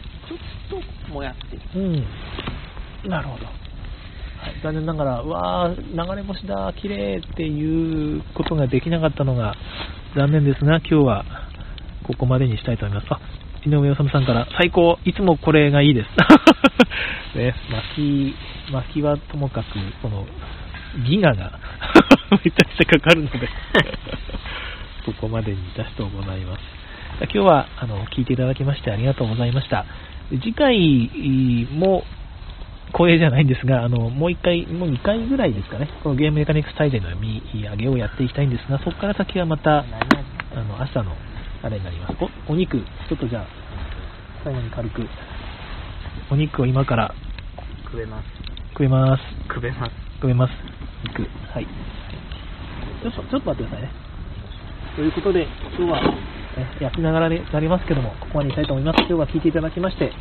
ともやってる。うん。なるほど。はい、残念ながら、うわー、流れ星だ、綺麗っていうことができなかったのが残念ですが、今日はここまでにしたいと思います。あ、井上治さんから、最高、いつもこれがいいです。ね、巻き、巻きはともかく、この、ギガが めちゃくちゃかかるので、ここまでにいたしとございます。今日はあの聞いていただきましてありがとうございました。次回も光栄じゃないんですが、あのもう1回、もう2回ぐらいですかね、このゲームメカニクス大全の読み上げをやっていきたいんですが、そこから先はまたあの朝のあれになります。おお肉、ちょっとじゃあ、最後に軽く、お肉を今から食べます。食えます。食べます。食べます。肉。はい。ちょっと、ちょっと待ってくださいね。ということで、今日は、ね、焼きながらになりますけども、ここまでにしたいと思います。今日は聞いていただきまして、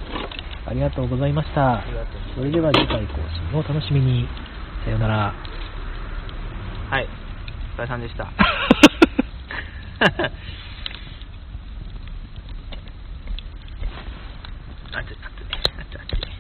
ありがとうございました。それでは次回更新をお楽しみに。さようなら。はい。お疲れさんでした。熱い熱い熱い熱い